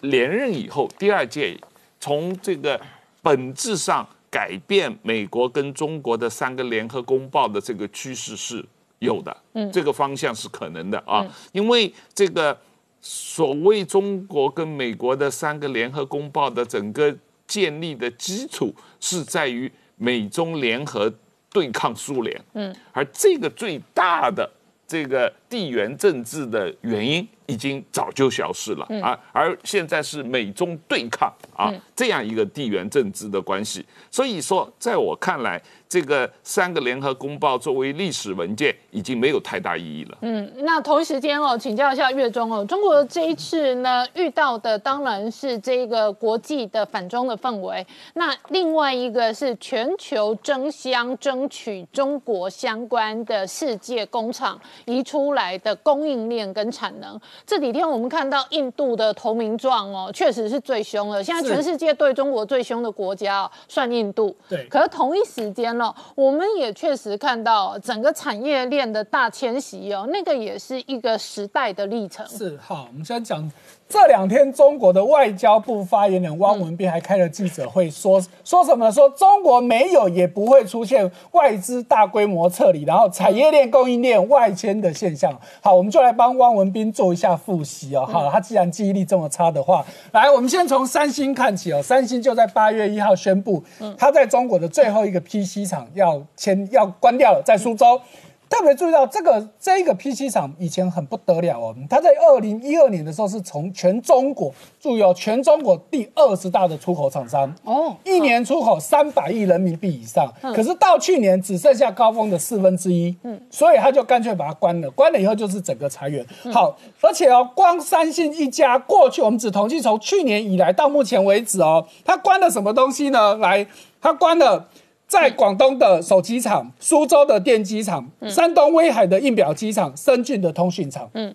E: 连任以后，第二届从这个本质上改变美国跟中国的三个联合公报的这个趋势是有的，嗯，这个方向是可能的啊，因为这个所谓中国跟美国的三个联合公报的整个建立的基础是在于美中联合对抗苏联，嗯，而这个最大的这个地缘政治的原因已经早就消失了啊，而现在是美中对抗啊这样一个地缘政治的关系，所以说在我看来，这个三个联合公报作为历史文件已经没有太大意义了。
A: 嗯，那同一时间哦，请教一下月中哦，中国这一次呢遇到的当然是这个国际的反中的氛围，那另外一个是全球争相争取中国相关的世界工厂移出来的供应链跟产能。这几天我们看到印度的投名状哦，确实是最凶的。现在全世界对中国最凶的国家哦，算印度。
D: 对，
A: 可是同一时间呢，我们也确实看到整个产业链的大迁徙哦，那个也是一个时代的历程。
F: 是好，我们先讲这两天中国的外交部发言人汪文斌还开了记者会，说说什么？说中国没有也不会出现外资大规模撤离，然后产业链供应链外迁的现象。好，我们就来帮汪文斌做一下复习哦。好，他既然记忆力这么差的话，来，我们先从三星看起哦。三星就在八月一号宣布，他在中国的最后一个 PC 厂要迁要关掉了，在苏州。特别注意到这个这一个 PC 厂以前很不得了哦，它在二零一二年的时候是从全中国注意哦，全中国第二十大的出口厂商
A: 哦，
F: 一年出口三百亿人民币以上，可是到去年只剩下高峰的四分之一，嗯，所以他就干脆把它关了，关了以后就是整个裁员。好，而且哦，光三星一家，过去我们只统计从去年以来到目前为止哦，它关了什么东西呢？来，它关了。在广东的手机厂、苏州的电机厂、山东威海的印表机厂、深圳的通讯厂。嗯，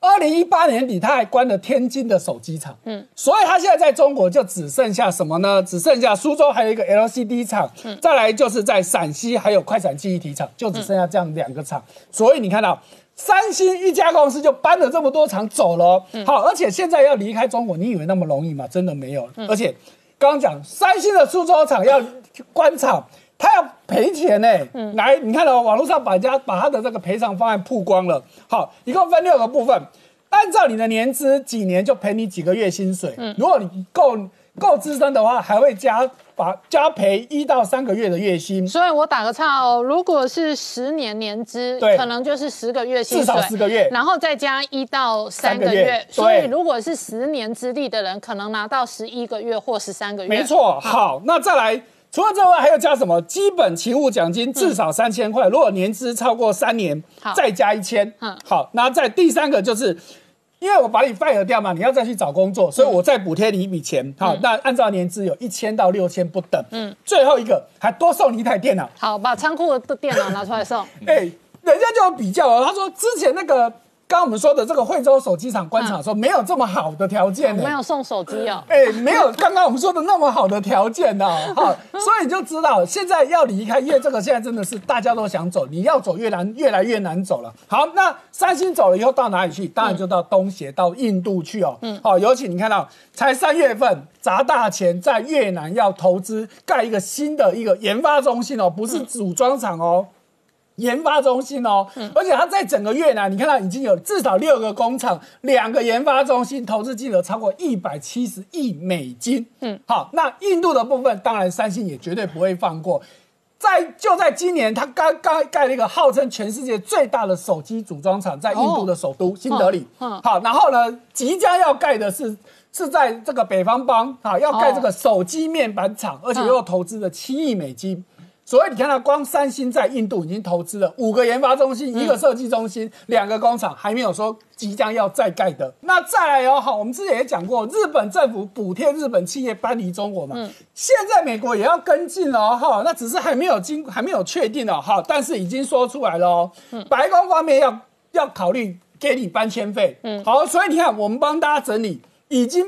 F: 二零一八年底他还关了天津的手机厂。嗯，所以他现在在中国就只剩下什么呢？只剩下苏州还有一个 LCD 厂，再来就是在陕西还有快闪记忆体厂，就只剩下这样两个厂。所以你看到三星一家公司就搬了这么多厂走了。好，而且现在要离开中国，你以为那么容易吗？真的没有。而且刚刚讲三星的苏州厂要。关厂，他要赔钱呢。嗯，来，你看到网络上把家把他的这个赔偿方案曝光了。好，一共分六个部分，按照你的年资，几年就赔你几个月薪水。嗯，如果你够够资深的话，还会加把加赔一到三个月的月薪。
A: 所以我打个岔哦，如果是十年年资，
F: 对，
A: 可能就是十个月薪
F: 水，至少十个月，
A: 然后再加一到三个月。所以如果是十年资历的人，可能拿到十一个月或十三个月。
F: 没错。好，那再来。除了这外，还要加什么？基本勤务奖金至少三千块，如果年资超过三年，再加一千。嗯，好，那在第三个就是，因为我把你 fire 掉嘛，你要再去找工作，所以我再补贴你一笔钱。好，那按照年资有一千到六千不等。嗯，最后一个还多送你一台电脑。
A: 好，把仓库的电脑拿出来送。
F: 哎，人家就有比较啊，他说之前那个。刚我们说的这个惠州手机厂官场说没有这么好的条件，
A: 没有送手机哦，
F: 哎，没有刚刚我们说的那么好的条件呢，好，所以你就知道现在要离开，因为这个现在真的是大家都想走，你要走越难越来越难走了。好，那三星走了以后到哪里去？当然就到东协，到印度去哦。嗯，好，尤其你看到才三月份砸大钱在越南要投资盖一个新的一个研发中心哦，不是组装厂哦。研发中心哦，而且它在整个越南，你看到已经有至少六个工厂，两个研发中心，投资金额超过一百七十亿美金。嗯，好，那印度的部分，当然三星也绝对不会放过。在就在今年，它刚刚盖了一个号称全世界最大的手机组装厂，在印度的首都新德里。嗯，好，然后呢，即将要盖的是是在这个北方邦啊，要盖这个手机面板厂，而且又投资了七亿美金。所以你看到光三星在印度已经投资了五个研发中心、一个设计中心、两个工厂，还没有说即将要再盖的。那再来哦，好，我们之前也讲过，日本政府补贴日本企业搬离中国嘛，现在美国也要跟进了哈，那只是还没有经还没有确定哦，哈，但是已经说出来了哦，白宫方面要要考虑给你搬迁费，嗯，好，所以你看我们帮大家整理已经。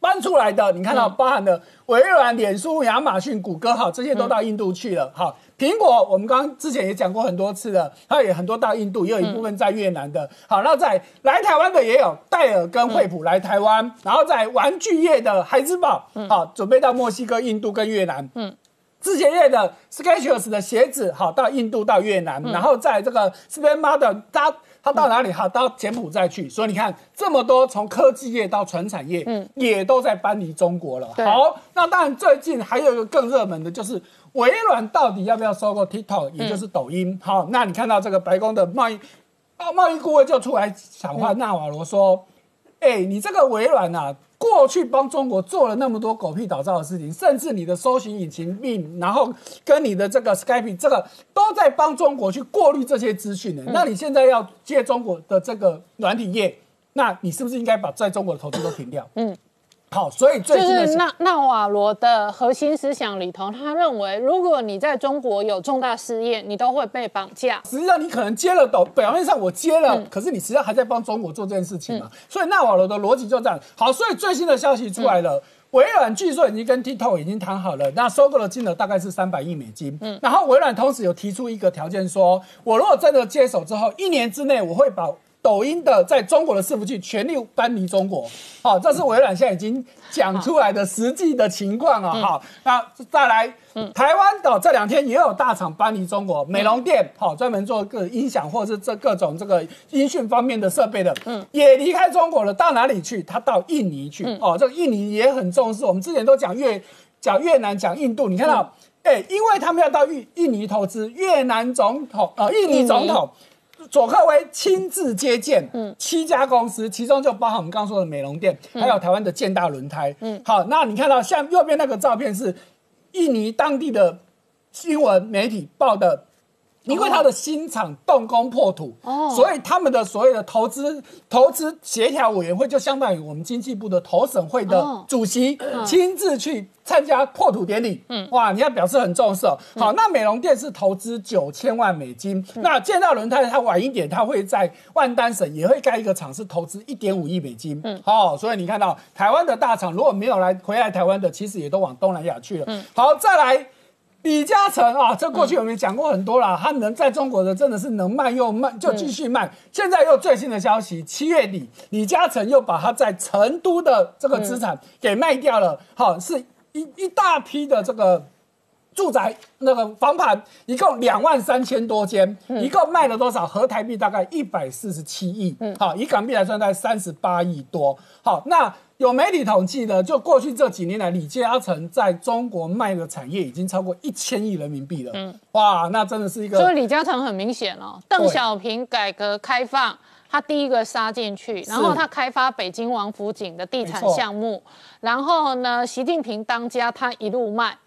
F: 搬出来的，你看到包含的微软、脸书、亚马逊、谷歌，好，这些都到印度去了。好，苹果我们刚刚之前也讲过很多次了，它也很多到印度，也有一部分在越南的。好，那在来台湾的也有戴尔跟惠普来台湾，然后在玩具业的孩之宝，好，准备到墨西哥、印度跟越南。嗯，字节业的 Skechers 的鞋子，好，到印度到越南，然后在这个 Span Model 它。他到哪里？哈，到柬埔寨去。所以你看，这么多从科技业到船产业，嗯，也都在搬离中国了。好，那当然最近还有一个更热门的，就是微软到底要不要收购 TikTok，也就是抖音。好，那你看到这个白宫的贸易贸易顾问就出来讲话，纳瓦罗说：“哎，你这个微软啊。”过去帮中国做了那么多狗屁倒灶的事情，甚至你的搜寻引擎命然后跟你的这个 Skype 这个都在帮中国去过滤这些资讯的。那你现在要借中国的这个软体业，那你是不是应该把在中国的投资都停掉？嗯。好，所以最
A: 就是纳纳瓦罗的核心思想里头，他认为，如果你在中国有重大事业，你都会被绑架。
F: 实际上，你可能接了抖，表面上我接了，可是你实际上还在帮中国做这件事情嘛。所以纳瓦罗的逻辑就这样。好，所以最新的消息出来了，微软据说已经跟 TikTok 已经谈好了，那收购的金额大概是三百亿美金。嗯，然后微软同时有提出一个条件，说我如果真的接手之后，一年之内我会把。抖音的在中国的伺服器全力搬离中国，好，这是微软现在已经讲出来的实际的情况啊。好，那再来，台湾的这两天也有大厂搬离中国，美容店，好，专门做各音响或者是这各种这个音讯方面的设备的，嗯，也离开中国了，到哪里去？他到印尼去，哦，这个印尼也很重视。我们之前都讲越讲越南，讲印度，你看到，哎，因为他们要到印印尼投资，越南总统啊，印尼总统。佐克威亲自接见，嗯，七家公司，其中就包含我们刚刚说的美容店，还有台湾的建大轮胎，嗯，好，那你看到像右边那个照片是印尼当地的新闻媒体报的。因为他的新厂动工破土，哦，所以他们的所谓的投资投资协调委员会就相当于我们经济部的投审会的主席亲自去参加破土典礼，嗯，哇，你要表示很重视。好，那美容店是投资九千万美金，那建造轮胎它晚一点，它会在万丹省也会盖一个厂，是投资一点五亿美金，嗯，好，所以你看到台湾的大厂如果没有来回来台湾的，其实也都往东南亚去了，嗯，好，再来。李嘉诚啊，这过去我们讲过很多了，他能在中国的真的是能卖又卖，就继续卖。现在又最新的消息，七月底李嘉诚又把他在成都的这个资产给卖掉了，好，是一一大批的这个住宅那个房盘，一共两万三千多间，一共卖了多少？合台币大概一百四十七亿，好，以港币来算，大概三十八亿多。好，那。有媒体统计呢，就过去这几年来，李嘉诚在中国卖的产业已经超过一千亿人民币了。嗯，哇，那真的是一个。
A: 所以李嘉诚很明显哦，邓小平改革开放，他第一个杀进去，然后他开发北京王府井的地产项目，然后呢，习近平当家，他一路卖。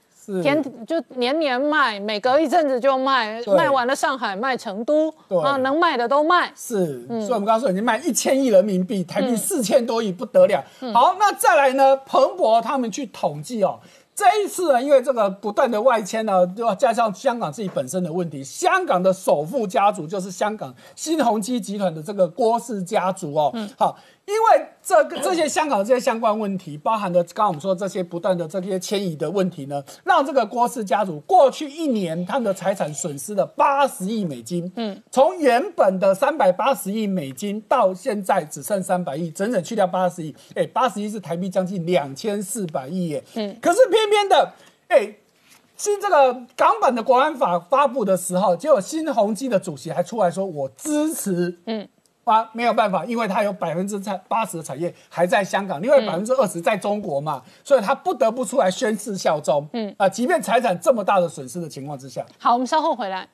A: 天就年年卖，每隔一阵子就卖，卖完了上海，卖成都，啊，能卖的都卖。
F: 是，所以我们刚刚说已经卖一千亿人民币，台币四千多亿，不得了。好，那再来呢？彭博他们去统计哦。这一次呢，因为这个不断的外迁呢，要加上香港自己本身的问题，香港的首富家族就是香港新鸿基集团的这个郭氏家族哦。嗯，好，因为这个这些香港的这些相关问题，包含的刚刚我们说这些不断的这些迁移的问题呢，让这个郭氏家族过去一年他们的财产损失了八十亿美金。嗯，从原本的三百八十亿美金到现在只剩三百亿，整整去掉八十亿。哎，八十亿是台币将近两千四百亿耶。嗯，可是偏。偏的，哎，新这个港版的国安法发布的时候，结果新鸿基的主席还出来说，我支持，嗯，啊，没有办法，因为他有百分之三八十的产业还在香港，另外百分之二十在中国嘛，所以他不得不出来宣誓效忠，嗯，啊，即便财产这么大的损失的情况之下，
A: 好，我们稍后回来。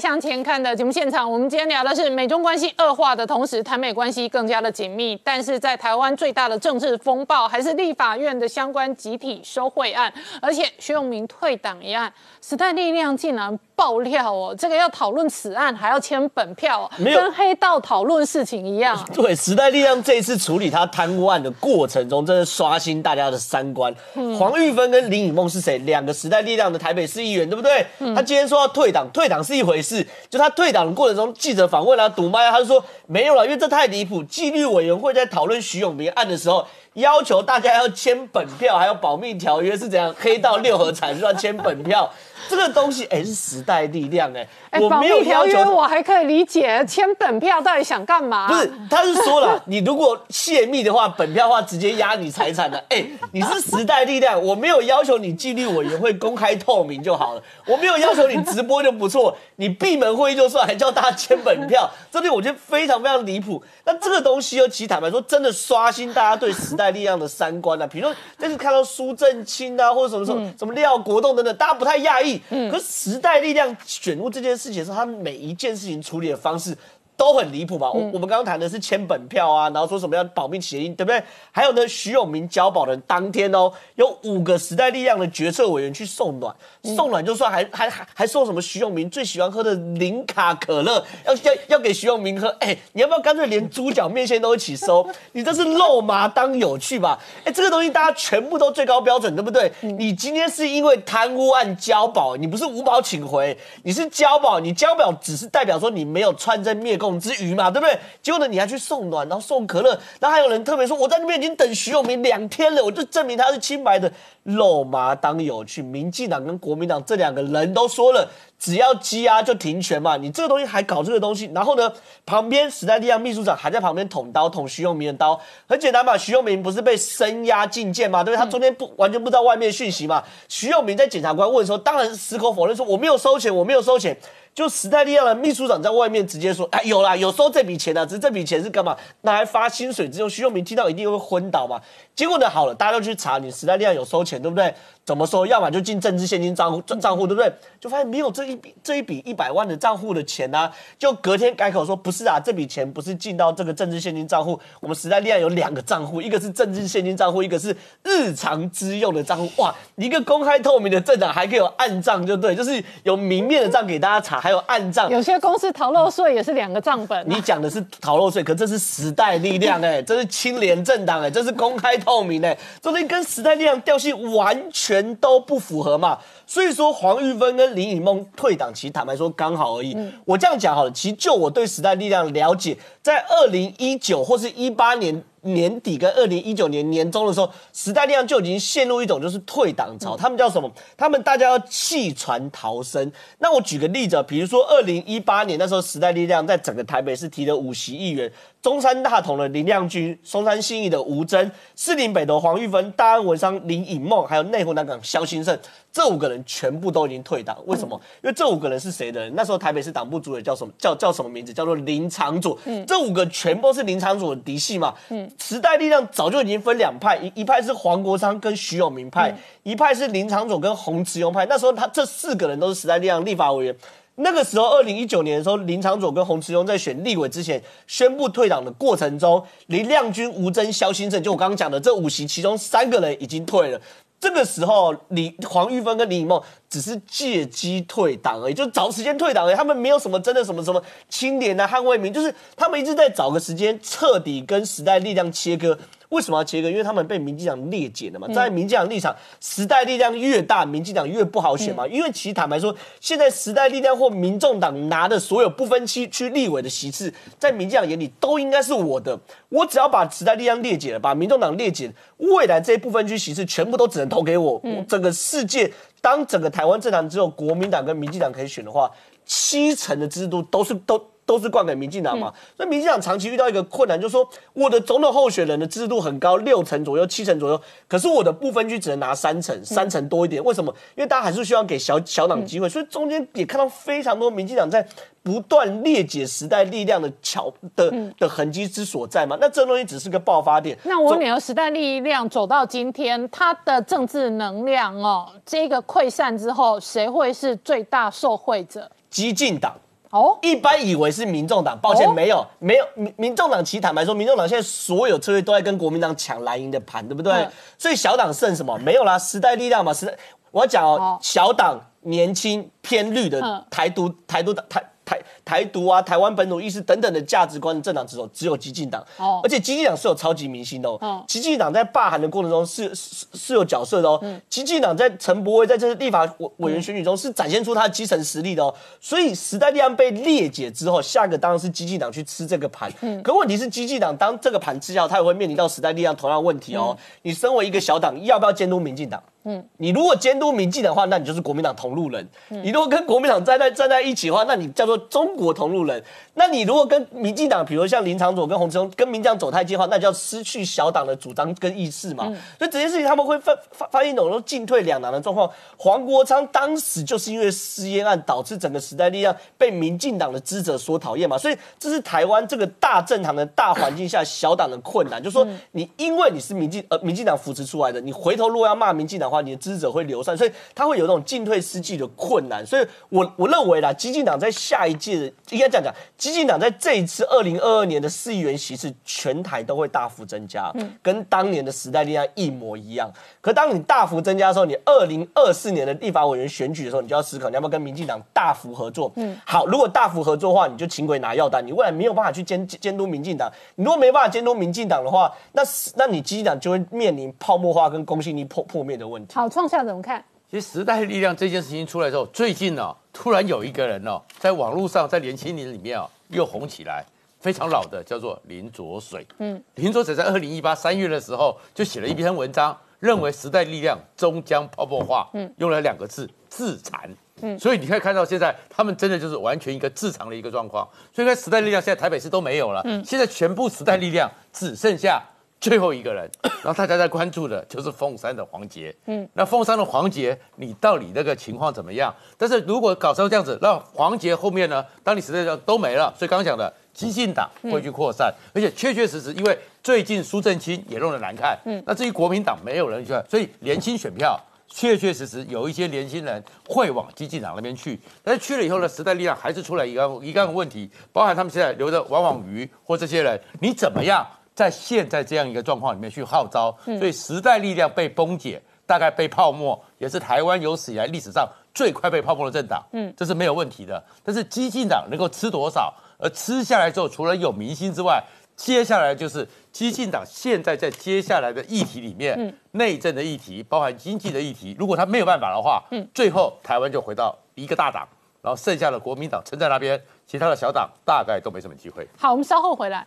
A: 向前看的节目现场，我们今天聊的是美中关系恶化的同时，台美关系更加的紧密。但是在台湾最大的政治风暴还是立法院的相关集体收贿案，而且徐永明退党一案，时代力量竟然爆料哦，这个要讨论此案还要签本票、哦，
G: 没有
A: 跟黑道讨论事情一样。
G: 对，时代力量这一次处理他贪污案的过程中，真的刷新大家的三观。黄玉芬跟林以梦是谁？两个时代力量的台北市议员，对不对？他今天说要退党，退党是一回事，就他退党的过程中，记者访问啊，堵麦啊，他就说没有了，因为这太离谱。纪律委员会在讨论徐永明案的时候。要求大家要签本票，还有保密条约是怎样？黑道六合彩就要签本票，这个东西哎、是时代力量哎、
A: 哎，
G: 我没有
A: 保密条
G: 要求
A: 约我还可以理解，签本票到底想干嘛？
G: 不是，他是说了，你如果泄密的话，本票的话直接压你财产的。哎、你是时代力量，我没有要求你纪律委员会公开透明就好了，我没有要求你直播就不错，你闭门会议就算，还叫大家签本票，这点我觉得非常非常离谱。那这个东西又，其实坦白说，真的刷新大家对时代力量的三观啊。比如说，这次看到苏正清啊，或者什么什么、什么廖国栋等等，大家不太讶异。可是时代力量选入这件事情的时候，他每一件事情处理的方式。都很离谱嘛？我我们刚刚谈的是签本票啊，然后说什么要保密协议，对不对？还有呢，徐永明交保的当天哦，有五个时代力量的决策委员去送暖，送暖就算，还还还还送什么徐永明最喜欢喝的零卡可乐，要要要给徐永明喝。哎，你要不要干脆连猪脚面线都一起收？你这是肉麻当有趣吧？哎，这个东西大家全部都最高标准，对不对？你今天是因为贪污案交保，你不是无保请回，你是交保，你交保只是代表说你没有串证灭共之余嘛，对不对？结果呢，你还去送暖，然后送可乐，然后还有人特别说，我在那边已经等徐永明两天了，我就证明他是清白的。肉麻当有趣，民进党跟国民党这两个人都说了，只要羁押就停权嘛，你这个东西还搞这个东西，然后呢，旁边时代力量秘书长还在旁边捅刀捅徐永明的刀，很简单嘛，徐永明不是被声押进监嘛，对不对？他中间不完全不知道外面讯息嘛，徐永明在检察官问的时候，当然矢口否认说我没有收钱，我没有收钱。就时代力量的秘书长在外面直接说：“哎，有啦，有收这笔钱的、啊，只是这笔钱是干嘛？拿来发薪水之用。”徐永明听到一定会昏倒嘛。结果呢，好了，大家都去查，你时代力量有收钱，对不对？怎么收？要么就进政治现金账户账户，对不对？就发现没有这一笔这一笔一百万的账户的钱啊。就隔天改口说不是啊，这笔钱不是进到这个政治现金账户。我们时代力量有两个账户，一个是政治现金账户，一个是日常之用的账户。哇，一个公开透明的政党还可以有暗账，就对，就是有明面的账给大家查，还有暗账。
A: 有些公司逃漏税也是两个账本啊、
G: 你讲的是逃漏税，可这是时代力量哎、这是清廉政党哎、这是公开透明哎、这东西跟时代力量调性完全都不符合嘛。所以说黄玉芬跟林以梦退党，其实坦白说刚好而已。我这样讲好了，其实就我对时代力量了解，在二零一九或是一八年。年底跟二零一九年年中的时候，时代力量就已经陷入一种就是退党潮。他们叫什么？他们大家要弃船逃生。那我举个例子啊，比如说二零一八年那时候，时代力量在整个台北市提了五席议员，中山大同的林亮君、松山信义的吴峥、士林北投黄玉芬、大安文商林颖梦，还有内湖南港萧兴盛，这五个人全部都已经退党。为什么？因为这五个人是谁的人？那时候台北市党部主委叫什么？叫叫什么名字？叫做林长佐。这五个全部是林长佐的嫡系嘛。嗯时代力量早就已经分两派，一一派是黄国昌跟徐永明派，一派是林长佐跟洪慈庸派。那时候他这四个人都是时代力量立法委员。那个时候，二零一九年的时候，林长佐跟洪慈庸在选立委之前宣布退党的过程中，林亮君、吴峥、萧新盛，就我刚刚讲的这五席，其中三个人已经退了。这个时候，李黄玉芬跟林以梦只是借机退党而已，就找时间退党而已。他们没有什么真的什么什么清廉啊、捍卫民，就是他们一直在找个时间彻底跟时代力量切割。为什么要切割？因为他们被民进党列解了嘛。在民进党立场，时代力量越大，民进党越不好选嘛。因为其实坦白说，现在时代力量或民众党拿的所有不分区区立委的席次，在民进党眼里都应该是我的。我只要把时代力量列解了，把民众党列解，未来这一部分区席次全部都只能投给我。整个世界，当整个台湾政坛只有国民党跟民进党可以选的话，七成的制度都是都。都是灌给民进党嘛，所以民进党长期遇到一个困难，就是说我的总统候选人的制度很高，六成左右、七成左右，可是我的不分区只能拿三成，三成多一点。为什么？因为大家还是需要给小小党机会，所以中间也看到非常多民进党在不断裂解时代力量的巧的的痕迹之所在嘛。那这东西只是个爆发点。
A: 那我女儿时代力量走到今天，它的政治能量哦，这个溃散之后，谁会是最大受惠者？
G: 激进党。哦，一般以为是民众党，抱歉，没有，没有民民众党。其实坦白说，民众党现在所有策略都在跟国民党抢蓝营的盘，对不对？所以小党剩什么？没有啦，时代力量嘛，时代。我要讲哦，小党年轻偏绿的台独台独台。台台独啊，台湾本土意识等等的价值观的政党之中，只有激进党。哦，而且激进党是有超级明星的哦。激进党在罢韩的过程中是是是有角色的哦。嗯激进党在陈柏威在这次立法委委员选举中是展现出他的基层实力的哦。所以时代力量被裂解之后，下个当然是激进党去吃这个盘。嗯。可问题是，激进党当这个盘吃下，他也会面临到时代力量同样问题哦。你身为一个小党，要不要监督民进党？嗯，你如果监督民进的话，那你就是国民党同路人；你如果跟国民党站在站在一起的话，那你叫做中国同路人。那你如果跟民进党，比如像林长佐跟洪志忠跟民进党走太近的话，那就要失去小党的主张跟意识嘛。所以这件事情他们会发发发现一种进退两难的状况。黄国昌当时就是因为私烟案导致整个时代力量被民进党的支者所讨厌嘛。所以这是台湾这个大政堂的大环境下小党的困难，就是说你因为你是民进呃民进党扶持出来的，你回头如果要骂民进党的。话你的支持者会流散，所以他会有那种进退失据的困难。所以，我我认为啦，激进党在下一届的应该这样讲，激进党在这一次二零二二年的市议员席次全台都会大幅增加，嗯跟当年的时代力量一模一样。可当你大幅增加的时候，你二零二四年的立法委员选举的时候，你就要思考你要不要跟民进党大幅合作。嗯，好，如果大幅合作的话，你就请鬼拿药单，你未来没有办法去监监督民进党。你如果没办法监督民进党的话，那那你激进党就会面临泡沫化跟公信力破破灭的问题。
A: 好，创下怎么看？
B: 其实时代力量这件事情出来之后，最近呢，突然有一个人哦，在网络上，在年轻人里面哦，又红起来，非常老的，叫做林卓水。嗯，林卓水在二零一八三月的时候就写了一篇文章，认为时代力量终将泡沫化。嗯，用了两个字自残。嗯，所以你可以看到现在他们真的就是完全一个自残的一个状况。所以在时代力量现在台北市都没有了。嗯，现在全部时代力量只剩下。最后一个人，然后大家在关注的就是凤山的黄杰。嗯，那凤山的黄杰，你到底那个情况怎么样？但是如果搞成这样子，那黄杰后面呢？当你实在上都没了，所以刚刚讲的，激进党会去扩散，而且确确实实，因为最近苏正清也弄得难看。嗯，那至于国民党没有人去，所以年轻选票确确实实有一些年轻人会往激进党那边去。但是去了以后呢，时代力量还是出来一个一个问题，包含他们现在留着王网瑜或这些人，你怎么样？在现在这样一个状况里面去号召，所以时代力量被崩解，大概被泡沫，也是台湾有史以来历史上最快被泡沫的政党，嗯，这是没有问题的。但是激进党能够吃多少？而吃下来之后，除了有民心之外，接下来就是激进党现在在接下来的议题里面，内政的议题，包含经济的议题，如果他没有办法的话，嗯，最后台湾就回到一个大党，然后剩下的国民党撑在那边，其他的小党大概都没什么机会。
A: 好，我们稍后回来。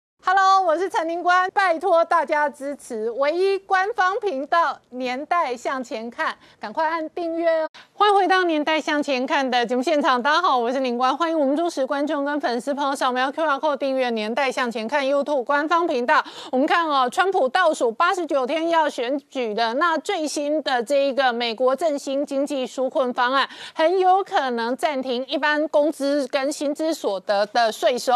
A: Hello，我是陈宁官，拜托大家支持唯一官方频道《年代向前看》，赶快按订阅哦。欢迎回到《年代向前看》的节目现场，大家好，我是林官，欢迎我们忠实观众跟粉丝朋友扫描 QR Code 订阅《年代向前看》YouTube 官方频道。我们看哦，川普倒数八十九天要选举的那最新的这一个美国振兴经济纾困方案，很有可能暂停一般工资跟薪资所得的税收。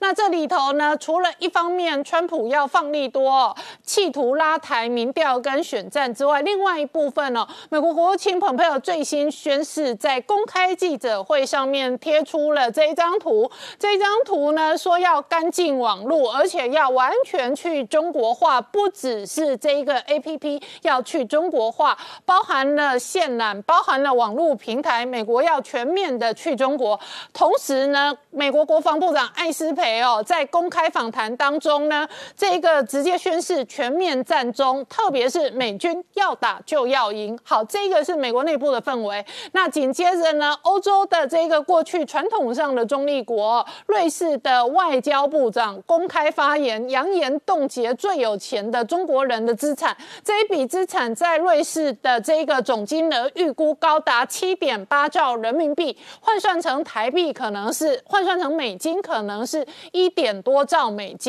A: 那这里头呢，除了一方面川普要放利多，企图拉抬民调跟选战之外，另外一部分呢，美国国务卿蓬佩奥最新。宣誓在公开记者会上面贴出了这一张图，这张图呢说要干净网络，而且要完全去中国化，不只是这一个 A P P 要去中国化，包含了线缆，包含了网络平台，美国要全面的去中国。同时呢，美国国防部长艾斯培哦，在公开访谈当中呢，这个直接宣誓全面战中，特别是美军要打就要赢。好，这个是美国内部的氛围。那紧接着呢，欧洲的这个过去传统上的中立国，瑞士的外交部长公开发言，扬言冻结最有钱的中国人的资产。这一笔资产在瑞士的这个总金额预估高达七点八兆人民币，换算成台币可能是换算成美金可能是一点多兆美金。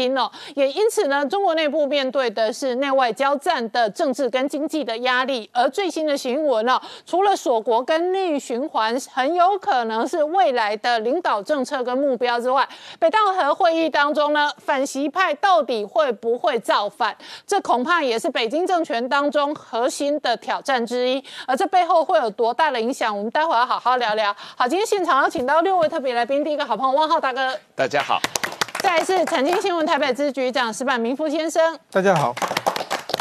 A: 也因此呢，中国内部面对的是内外交战的政治跟经济的压力。而最新的新闻呢，除了锁国跟内循环很有可能是未来的领导政策跟目标之外，北戴河会议当中呢，反习派到底会不会造反？这恐怕也是北京政权当中核心的挑战之一。而这背后会有多大的影响？我们待会要好好聊聊。好，今天现场要请到六位特别来宾，第一个好朋友汪浩大哥，
E: 大家好，
A: 再来是财经新闻台北支局长石板明夫先生，
D: 大家好。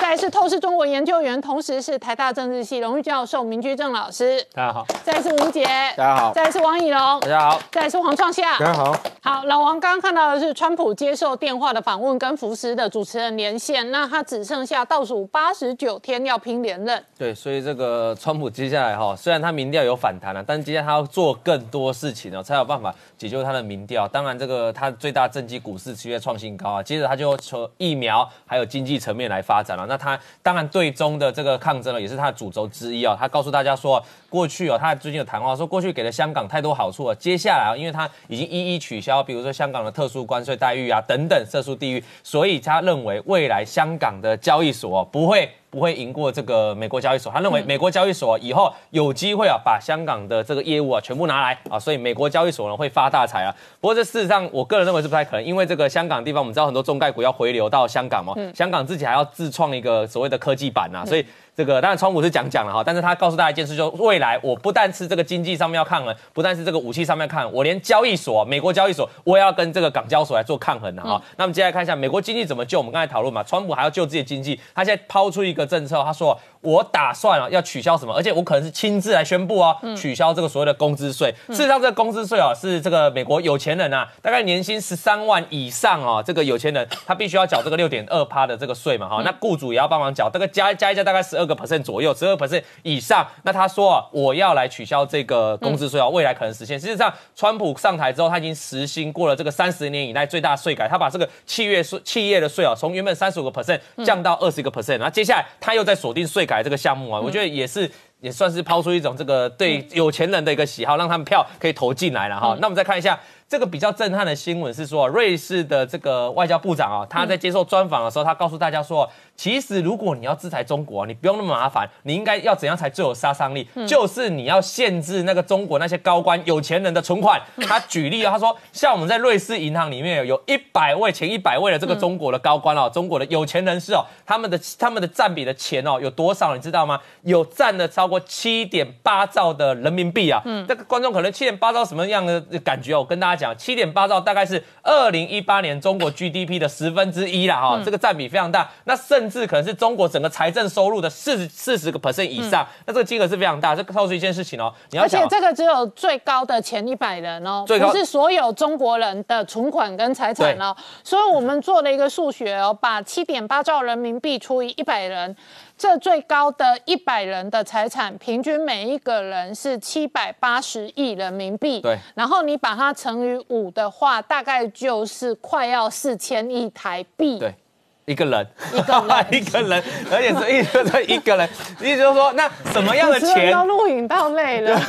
A: 再来是透视中国研究员，同时是台大政治系荣誉教授明居正老师，
C: 大家好，
A: 再来是吴杰，
C: 大家好，
A: 再来是王以龙，
C: 大家好，
A: 再来是黄创夏，
D: 大家好。
A: 好，老王刚刚看到的是川普接受电话的访问，跟福斯的主持人连线，那他只剩下倒数八十九天要拼连任。
H: 对，所以这个川普接下来哈，虽然他民调有反弹了，但是接下来他要做更多事情哦，才有办法解救他的民调。当然，这个他最大政绩股市持续创新高啊，接着他就从疫苗还有经济层面来发展了。那他当然最终的这个抗争呢，也是他的主轴之一啊。他告诉大家说，过去哦，他最近有谈话说，过去给了香港太多好处了，接下来啊，因为他已经一一取消，比如说香港的特殊关税待遇啊等等色素地域，所以他认为未来香港的交易所不会。不会赢过这个美国交易所，他认为美国交易所以后有机会啊，把香港的这个业务啊全部拿来啊，所以美国交易所呢会发大财啊。不过这事实上，我个人认为是不太可能，因为这个香港地方我们知道很多中概股要回流到香港嘛，香港自己还要自创一个所谓的科技版呐，所以。这个当然，川普是讲讲了哈，但是他告诉大家一件事，就是未来我不但是这个经济上面要抗衡，不但是这个武器上面抗衡，我连交易所，美国交易所，我也要跟这个港交所来做抗衡的哈。那么接下来看一下美国经济怎么救？我们刚才讨论嘛，川普还要救自己的经济，他现在抛出一个政策，他说我打算啊要取消什么，而且我可能是亲自来宣布哦，取消这个所谓的工资税。事实上，这个工资税啊是这个美国有钱人啊，大概年薪十三万以上哦，这个有钱人他必须要缴这个六点二趴的这个税嘛哈，那雇主也要帮忙缴，这个加加一加大概十二个 percent 左右。十二 percent 以上，那他说啊，我要来取消这个工资税啊，未来可能实现。事实上，川普上台之后，他已经实行过了这个三十年以来最大税改，他把这个企业税企业的税啊，从原本三十五个 percent 降到二十个 percent，然后接下来他又在锁定税改这个项目啊，我觉得也是也算是抛出一种这个对有钱人的一个喜好，让他们票可以投进来了哈。那我们再看一下。这个比较震撼的新闻是说，瑞士的这个外交部长啊，他在接受专访的时候，他告诉大家说，其实如果你要制裁中国，你不用那么麻烦，你应该要怎样才最有杀伤力？就是你要限制那个中国那些高官、有钱人的存款。他举例啊，他说，像我们在瑞士银行里面有一百位前一百位的这个中国的高官哦，中国的有钱人士哦，他们的他们的占比的钱哦有多少？你知道吗？有占了超过七点八兆的人民币啊！嗯，这个观众可能七点八兆什么样的感觉？我跟大家。讲七点八兆，大概是二零一八年中国 GDP 的十分之一啦，哈，这个占比非常大，那甚至可能是中国整个财政收入的四十四十个 percent 以上，那这个金额是非常大。这告诉一件事情哦，
A: 你要而且这个只有最高的前一百人哦，不是所有中国人的存款跟财产哦，所以我们做了一个数学哦，把七点八兆人民币除以一百人。这最高的一百人的财产，平均每一个人是七百八十亿人民币。
H: 对，
A: 然后你把它乘以五的话，大概就是快要四千亿台币。
H: 对。一个人，
A: 一个人，
H: 一个人，而且是一个一个人，意思就是说，那什么样的钱
A: 要录影到累了？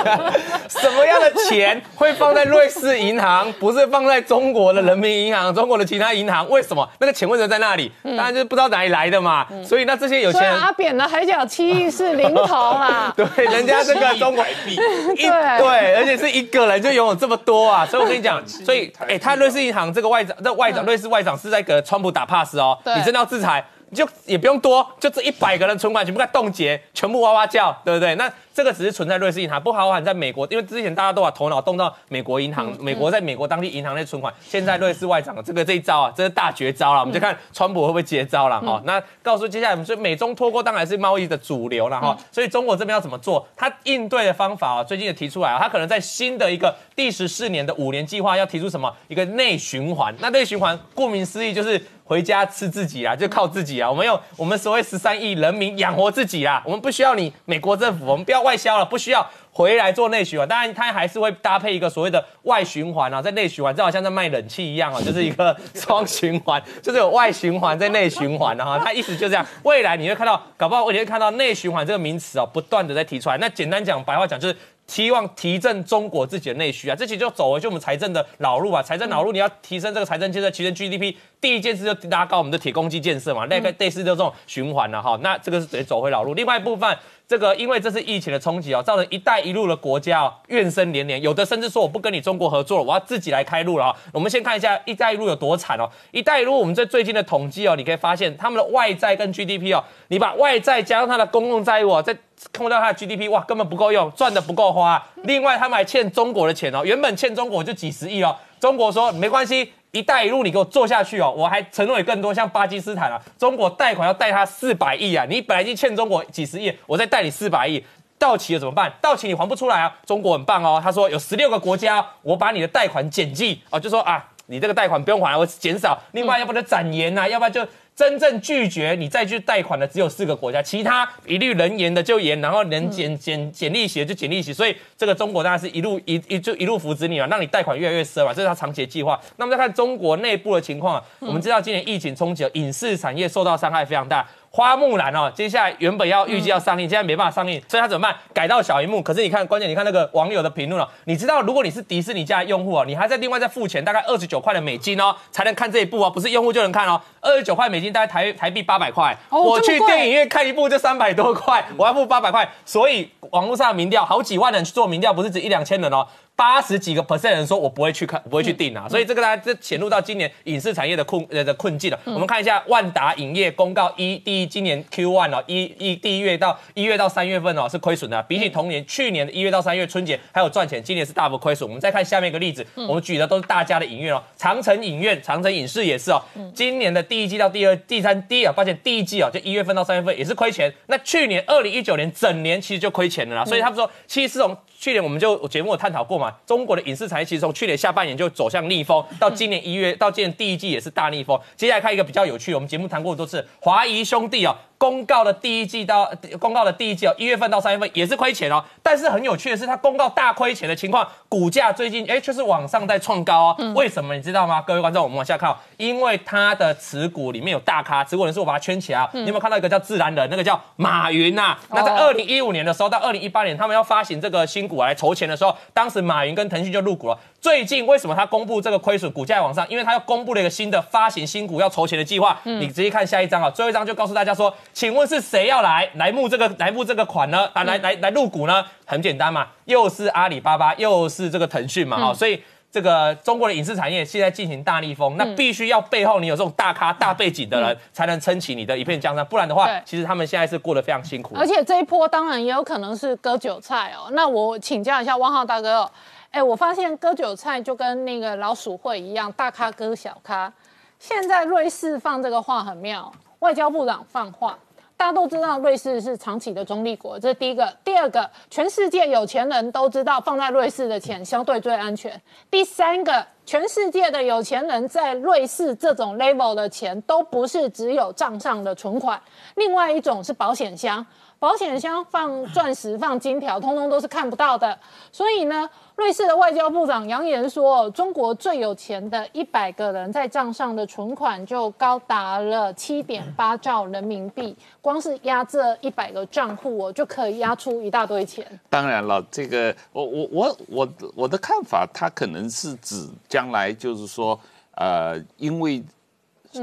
H: 什么样的钱会放在瑞士银行，不是放在中国的人民银行、中国的其他银行？为什么那个钱为什么在那里？当然就是不知道哪里来的嘛。所以那这些有钱人，
A: 阿扁的海角七亿是零头啦。
H: 对，人家这个中国
A: 币，
H: 对对，而且是一个人就拥有这么多啊。所以我跟你讲，所以哎，他瑞士银行这个外长，这外长，瑞士外长是在给川普打 pass。哦，你真的要制裁，你就也不用多，就这一百个人存款全部给冻结，全部哇哇叫，对不对？那。这个只是存在瑞士银行，不好含在美国，因为之前大家都把头脑动到美国银行，美国在美国当地银行内存款，现在瑞士外长这个这一招啊，这是大绝招了，我们就看川普会不会接招了哈。那告诉接下来，所以美中脱钩当然是贸易的主流了哈。所以中国这边要怎么做？他应对的方法啊，最近也提出来啊，他可能在新的一个第十四年的五年计划要提出什么一个内循环。那内循环顾名思义就是回家吃自己啊，就靠自己啊。我们用我们所谓十三亿人民养活自己啊，我们不需要你美国政府，我们不要。外销了，不需要回来做内循环，当然它还是会搭配一个所谓的外循环啊，在内循环，这好像在卖冷气一样啊，就是一个双循环，就是有外循环在内循环的哈，它意思就这样。未来你会看到，搞不好你会看到内循环这个名词啊，不断的在提出来。那简单讲，白话讲就是。希望提振中国自己的内需啊，这其实就走回去我们财政的老路啊。财政老路你要提升这个财政建设，提升 GDP，第一件事就拉高我们的铁公鸡建设嘛，那个类似就这种循环了哈。那这个是得走回老路。另外一部分，这个因为这是疫情的冲击哦，造成“一带一路”的国家哦怨声连连，有的甚至说我不跟你中国合作了，我要自己来开路了哈。我们先看一下“一带一路”有多惨哦，“一带一路”我们在最近的统计哦，你可以发现他们的外债跟 GDP 哦，你把外债加上它的公共债务哦，在看到它的 GDP，哇，根本不够用，赚的不够花。另外，他们还欠中国的钱哦，原本欠中国就几十亿哦。中国说没关系，一带一路你给我做下去哦，我还承诺你更多，像巴基斯坦啊，中国贷款要贷他四百亿啊，你本来已经欠中国几十亿，我再贷你四百亿，到期了怎么办？到期你还不出来啊？中国很棒哦，他说有十六个国家，我把你的贷款减记哦，就说啊，你这个贷款不用还，我减少。另外，要不就展延呐，要不然就。真正拒绝你再去贷款的只有四个国家，其他一律能延的就延，然后能减减减利息的就减利息。所以这个中国当然是一路一一就一路扶持你嘛，让你贷款越来越深嘛，这是他长期的计划。那么再看中国内部的情况，我们知道今年疫情冲击，影视产业受到伤害非常大。花木兰哦，接下来原本要预计要上映，现在没办法上映，所以他怎么办？改到小荧幕。可是你看，关键你看那个网友的评论哦，你知道如果你是迪士尼家的用户哦，你还在另外再付钱大概二十九块的美金哦，才能看这一部哦，不是用户就能看哦，二十九块美金大概台台币八百块，我去电影院看一部就三百多块，我要付八百块，所以网络上的民调好几万人去做民调，不是只一两千人哦。八十几个 percent 人说，我不会去看，不会去订啊，所以这个大家这显露到今年影视产业的困呃的困境了。我们看一下万达影业公告一第一今年 Q one 哦，一一第一月到一月到三月份哦是亏损的，比起同年去年的一月到三月春节还有赚钱，今年是大幅亏损。我们再看下面一个例子，我们举的都是大家的影院哦，长城影院、长城影视也是哦，今年的第一季到第二、第三、第啊，发现，第一季哦，就一月份到三月份也是亏钱。那去年二零一九年整年其实就亏钱了啦，所以他们说，其实从去年我们就节目有探讨过嘛，中国的影视产业其实从去年下半年就走向逆风，到今年一月到今年第一季也是大逆风。接下来看一个比较有趣，我们节目谈过多次，华谊兄弟哦。公告的第一季到公告的第一季哦，一月份到三月份也是亏钱哦。但是很有趣的是，它公告大亏钱的情况，股价最近哎却是往上在创高哦。为什么你知道吗？各位观众，我们往下看，因为它的持股里面有大咖，持股人是我把它圈起来啊。你有没有看到一个叫自然人，那个叫马云呐？那在二零一五年的时候到二零一八年，他们要发行这个新股来筹钱的时候，当时马云跟腾讯就入股了。最近为什么他公布这个亏损，股价往上？因为他要公布了一个新的发行新股要筹钱的计划。你直接看下一张啊，最后一张就告诉大家说，请问是谁要来来募这个来募这个款呢？啊，来来来入股呢？很简单嘛，又是阿里巴巴，又是这个腾讯嘛，哈，所以这个中国的影视产业现在进行大逆风，那必须要背后你有这种大咖大背景的人，才能撑起你的一片江山，不然的话，其实他们现在是过得非常辛苦。
A: 而且这一波当然也有可能是割韭菜哦。那我请教一下汪浩大哥哦。哎，我发现割韭菜就跟那个老鼠会一样，大咖割小咖。现在瑞士放这个话很妙，外交部长放话，大家都知道瑞士是长期的中立国，这是第一个。第二个，全世界有钱人都知道放在瑞士的钱相对最安全。第三个，全世界的有钱人在瑞士这种 level 的钱都不是只有账上的存款，另外一种是保险箱。保险箱放钻石、放金条，通通都是看不到的。所以呢，瑞士的外交部长扬言说，中国最有钱的一百个人在账上的存款就高达了七点八兆人民币，光是压这一百个账户，我就可以压出一大堆钱。
E: 当然了，这个我我我我我的看法，它可能是指将来就是说，呃，因为。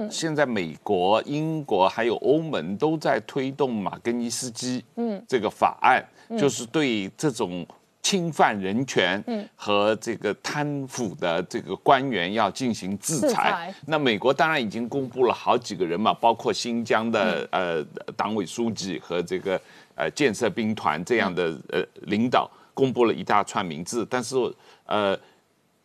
E: 现在美国、英国还有欧盟都在推动马根尼斯基嗯这个法案，就是对这种侵犯人权和这个贪腐的这个官员要进行制裁。那美国当然已经公布了好几个人嘛，包括新疆的呃党委书记和这个呃建设兵团这样的呃领导，公布了一大串名字，但是呃。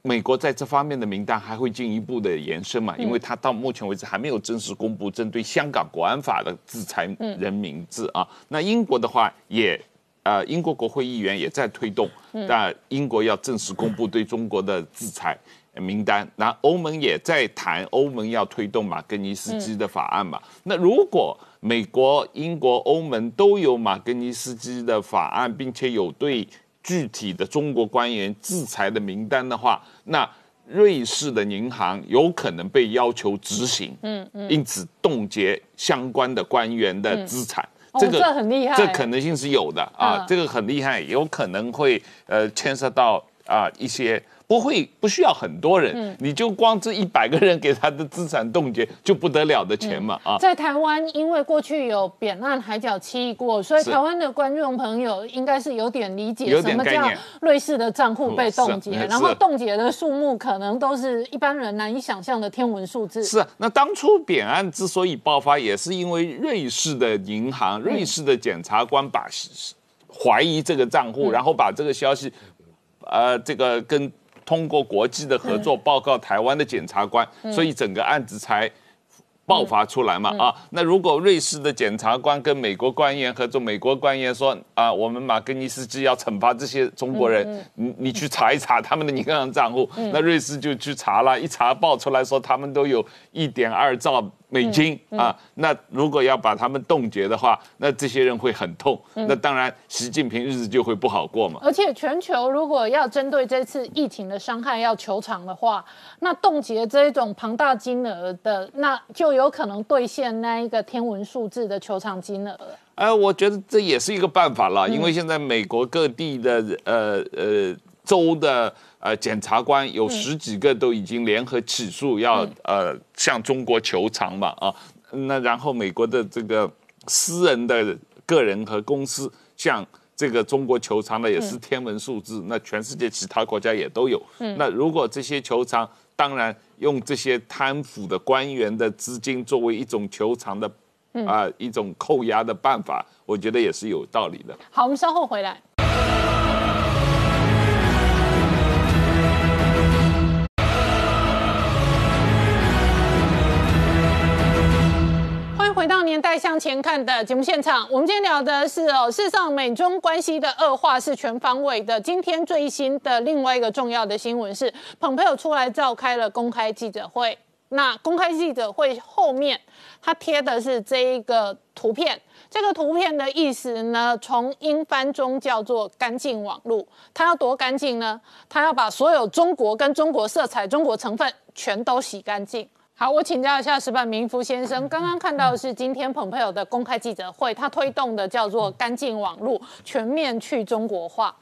E: 美国在这方面的名单还会进一步的延伸嘛？因为他到目前为止还没有正式公布针对香港国安法的制裁人名字啊。那英国的话也，呃，英国国会议员也在推动，但英国要正式公布对中国的制裁名单。那欧盟也在谈，欧盟要推动马格尼斯基的法案嘛？那如果美国、英国、欧盟都有马格尼斯基的法案，并且有对。具体的中国官员制裁的名单的话，那瑞士的银行有可能被要求执行，嗯嗯，因此冻结相关的官员的资产。
A: 哦这很厉害
E: 这可能性是有的啊
A: 嗯，
E: 这个很厉害，有可能会呃牵涉到啊一些。不会不需要很多人，
A: 嗯。
E: 你就光这一百个人给他的资产冻结就不得了的钱嘛啊！
A: 在台湾，因为过去有扁案海角七亿过，所以台湾的观众朋友应该是有点理解什么叫瑞士的账户被冻结，
E: 是。
A: 然后冻结的数目可能都是一般人难以想象的天文数字。
E: 是啊，那当初扁案之所以爆发，也是因为瑞士的银行、瑞士的检察官把怀疑这个账户，然后把这个消息，呃，这个跟通过国际的合作报告台湾的检察官，所以整个案子才。爆发出来嘛啊，那如果瑞士的检察官跟美国官员合作，美国官员说啊，我们马格尼斯基要惩罚这些中国人，你你去查一查他们的银行账户，那瑞士就去查了，一查爆出来说他们都有一点二兆美金啊，那如果要把他们冻结的话，那这些人会很痛，那当然习近平日子就会不好过嘛。
A: 而且全球如果要针对这次疫情的伤害要求偿的话，那冻结这一种庞大金额的，那就有可能兑现那一个天文数字的求偿金额了。
E: 呃，我觉得这也是一个办法了，因为现在美国各地的呃呃州的呃检察官有十几个都已经联合起诉，要呃向中国求偿嘛啊，那然后美国的这个私人的个人和公司向这个中国求偿的也是天文数字，那全世界其他国家也都有。那如果这些求偿，当然用这些贪腐的官员的资金作为一种求偿的啊、一种扣押的办法，我觉得也是有道理的。
A: 好，我们稍后回来。回到《年代向前看》的节目现场。我们今天聊的是哦，事实上美中关系的恶化是全方位的。今天最新的另外一个重要的新闻是，蓬佩奥出来召开了公开记者会。那公开记者会后面，他贴的是这一个图片。这个图片的意思呢，从英翻中叫做“干净网络”。它要多干净呢？它要把所有中国跟中国色彩、中国成分全都洗干净。好，我请教一下石板明夫先生，刚刚看到的是今天蓬佩奥的公开记者会，他推动的叫做“干净网络”，全面去中国化。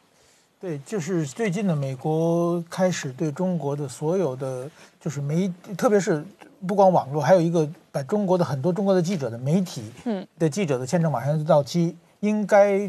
D: 对，就是最近的美国开始对中国的所有的就是媒，特别是不光网络，还有一个把中国的很多中国的记者的媒体，嗯，的记者的签证马上就到期，应该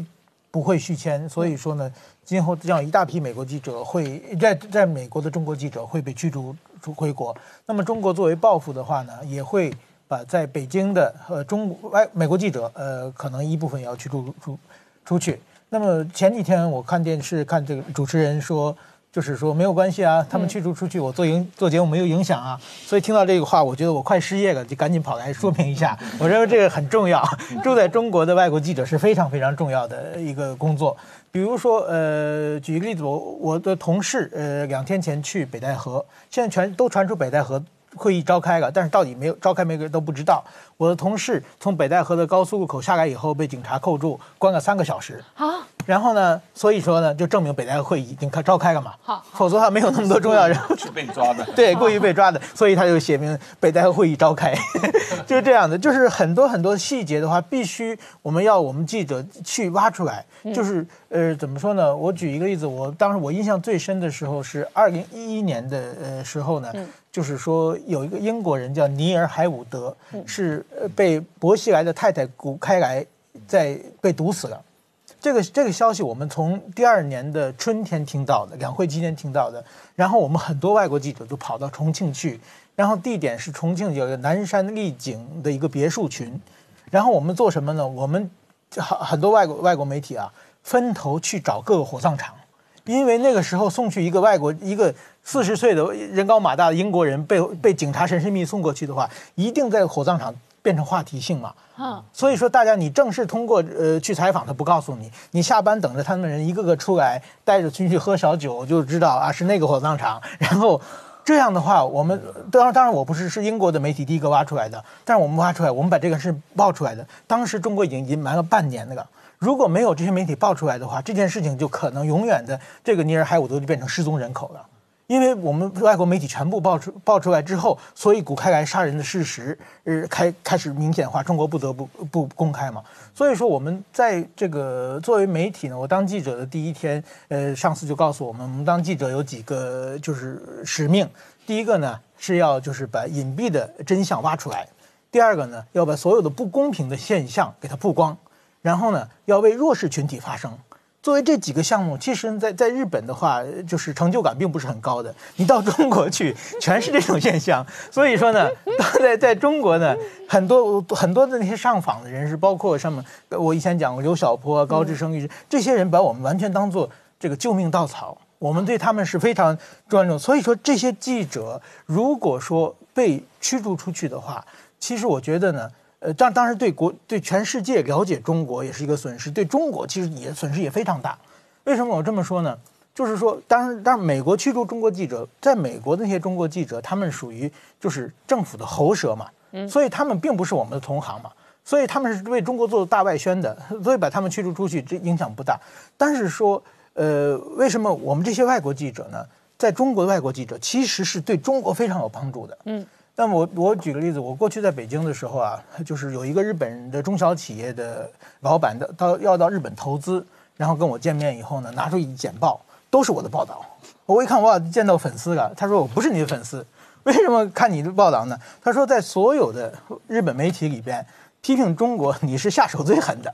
D: 不会续签，所以说呢，今后这样一大批美国记者会在在美国的中国记者会被驱逐出出回国。那么中国作为报复的话呢，也会把在北京的呃中外美国记者呃可能一部分也要驱逐出出去。那么前几天我看电视看这个主持人说，就是说没有关系啊，他们驱逐出去，我做影做节目没有影响啊。所以听到这个话，我觉得我快失业了，就赶紧跑来说明一下。我认为这个很重要，住在中国的外国记者是非常非常重要的一个工作。比如说，呃，举一个例子，我我的同事，呃，两天前去北戴河，现在全都传出北戴河会议召开了，但是到底没有召开，每个人都不知道。我的同事从北戴河的高速路口下来以后，被警察扣住，关了三个小时。
A: 啊，
D: 然后呢，所以说呢，就证明北戴河会议已经开召开了嘛。
A: 好
D: 否则的话没有那么多重要人物。
E: 是被抓的。
D: 对，故意被抓的，所以他就写明北戴河会议召开，就是这样的。就是很多很多细节的话，必须我们要我们记者去挖出来。就是呃，怎么说呢？我举一个例子，我当时我印象最深的时候是二零一一年的呃时候呢，就是说有一个英国人叫尼尔海伍德，是呃被薄熙来的太太古开来在被毒死了。这个这个消息我们从第二年的春天听到的，两会期间听到的。然后我们很多外国记者都跑到重庆去，然后地点是重庆有一个南山丽景的一个别墅群。然后我们做什么呢？我们很很多外国外国媒体啊，分头去找各个火葬场，因为那个时候送去一个外国一个四十岁的人高马大的英国人被被警察神神秘送过去的话，一定在火葬场变成话题性嘛。
A: 嗯，
D: 所以说，大家你正式通过呃去采访，他不告诉你，你下班等着他们人一个个出来，带着进去喝小酒，就知道啊是那个火葬场。然后这样的话，我们当然当然我不是是英国的媒体第一个挖出来的，但是我们挖出来，我们把这个事爆出来的。当时中国已经隐瞒了半年那个，如果没有这些媒体爆出来的话，这件事情就可能永远的这个尼尔海伍德就变成失踪人口了。因为我们外国媒体全部爆出爆出来之后，所以古开来杀人的事实，呃，开开始明显化，中国不得不不公开嘛。所以说我们在这个作为媒体呢，我当记者的第一天，呃，上司就告诉我们，我们当记者有几个就是使命，第一个呢是要就是把隐蔽的真相挖出来，第二个呢要把所有的不公平的现象给它曝光，然后呢要为弱势群体发声。作为这几个项目，其实，在在日本的话，就是成就感并不是很高的。你到中国去，全是这种现象。所以说呢，在在中国呢，很多很多的那些上访的人士，包括什么，我以前讲过刘晓波、高志生律师，这些人把我们完全当做这个救命稻草，我们对他们是非常尊重。所以说，这些记者如果说被驱逐出去的话，其实我觉得呢。呃，当当然对国对全世界了解中国也是一个损失，对中国其实也损失也非常大。为什么我这么说呢？就是说，当然，当然，美国驱逐中国记者，在美国的那些中国记者，他们属于就是政府的喉舌嘛，所以他们并不是我们的同行嘛，所以他们是为中国做大外宣的，所以把他们驱逐出去，这影响不大。但是说，呃，为什么我们这些外国记者呢，在中国的外国记者其实是对中国非常有帮助的，嗯。那么我我举个例子，我过去在北京的时候啊，就是有一个日本的中小企业的老板的到要到日本投资，然后跟我见面以后呢，拿出一简报，都是我的报道。我一看哇，见到粉丝了。他说我不是你的粉丝，为什么看你的报道呢？他说在所有的日本媒体里边，批评中国你是下手最狠的。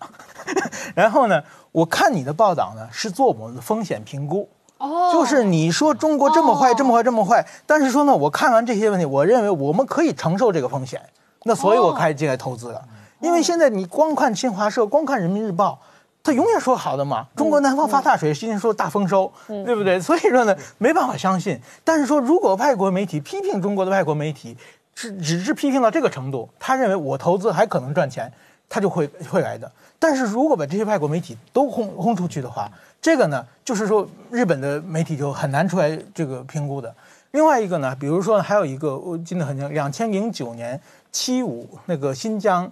D: 然后呢，我看你的报道呢，是做我们的风险评估。哦，就是你说中国这么坏，这么坏，这么坏，但是说呢，我看完这些问题，我认为我们可以承受这个风险，那所以我开始进来投资了。因为现在你光看新华社，光看人民日报，他永远说好的嘛，中国南方发大水，今天说大丰收，对不对？所以说呢，没办法相信。但是说，如果外国媒体批评中国的外国媒体只只是批评到这个程度，他认为我投资还可能赚钱，他就会会来的。但是如果把这些外国媒体都轰轰出去的话，这个呢，就是说日本的媒体就很难出来这个评估的。另外一个呢，比如说还有一个我记得很清，两千零九年七五那个新疆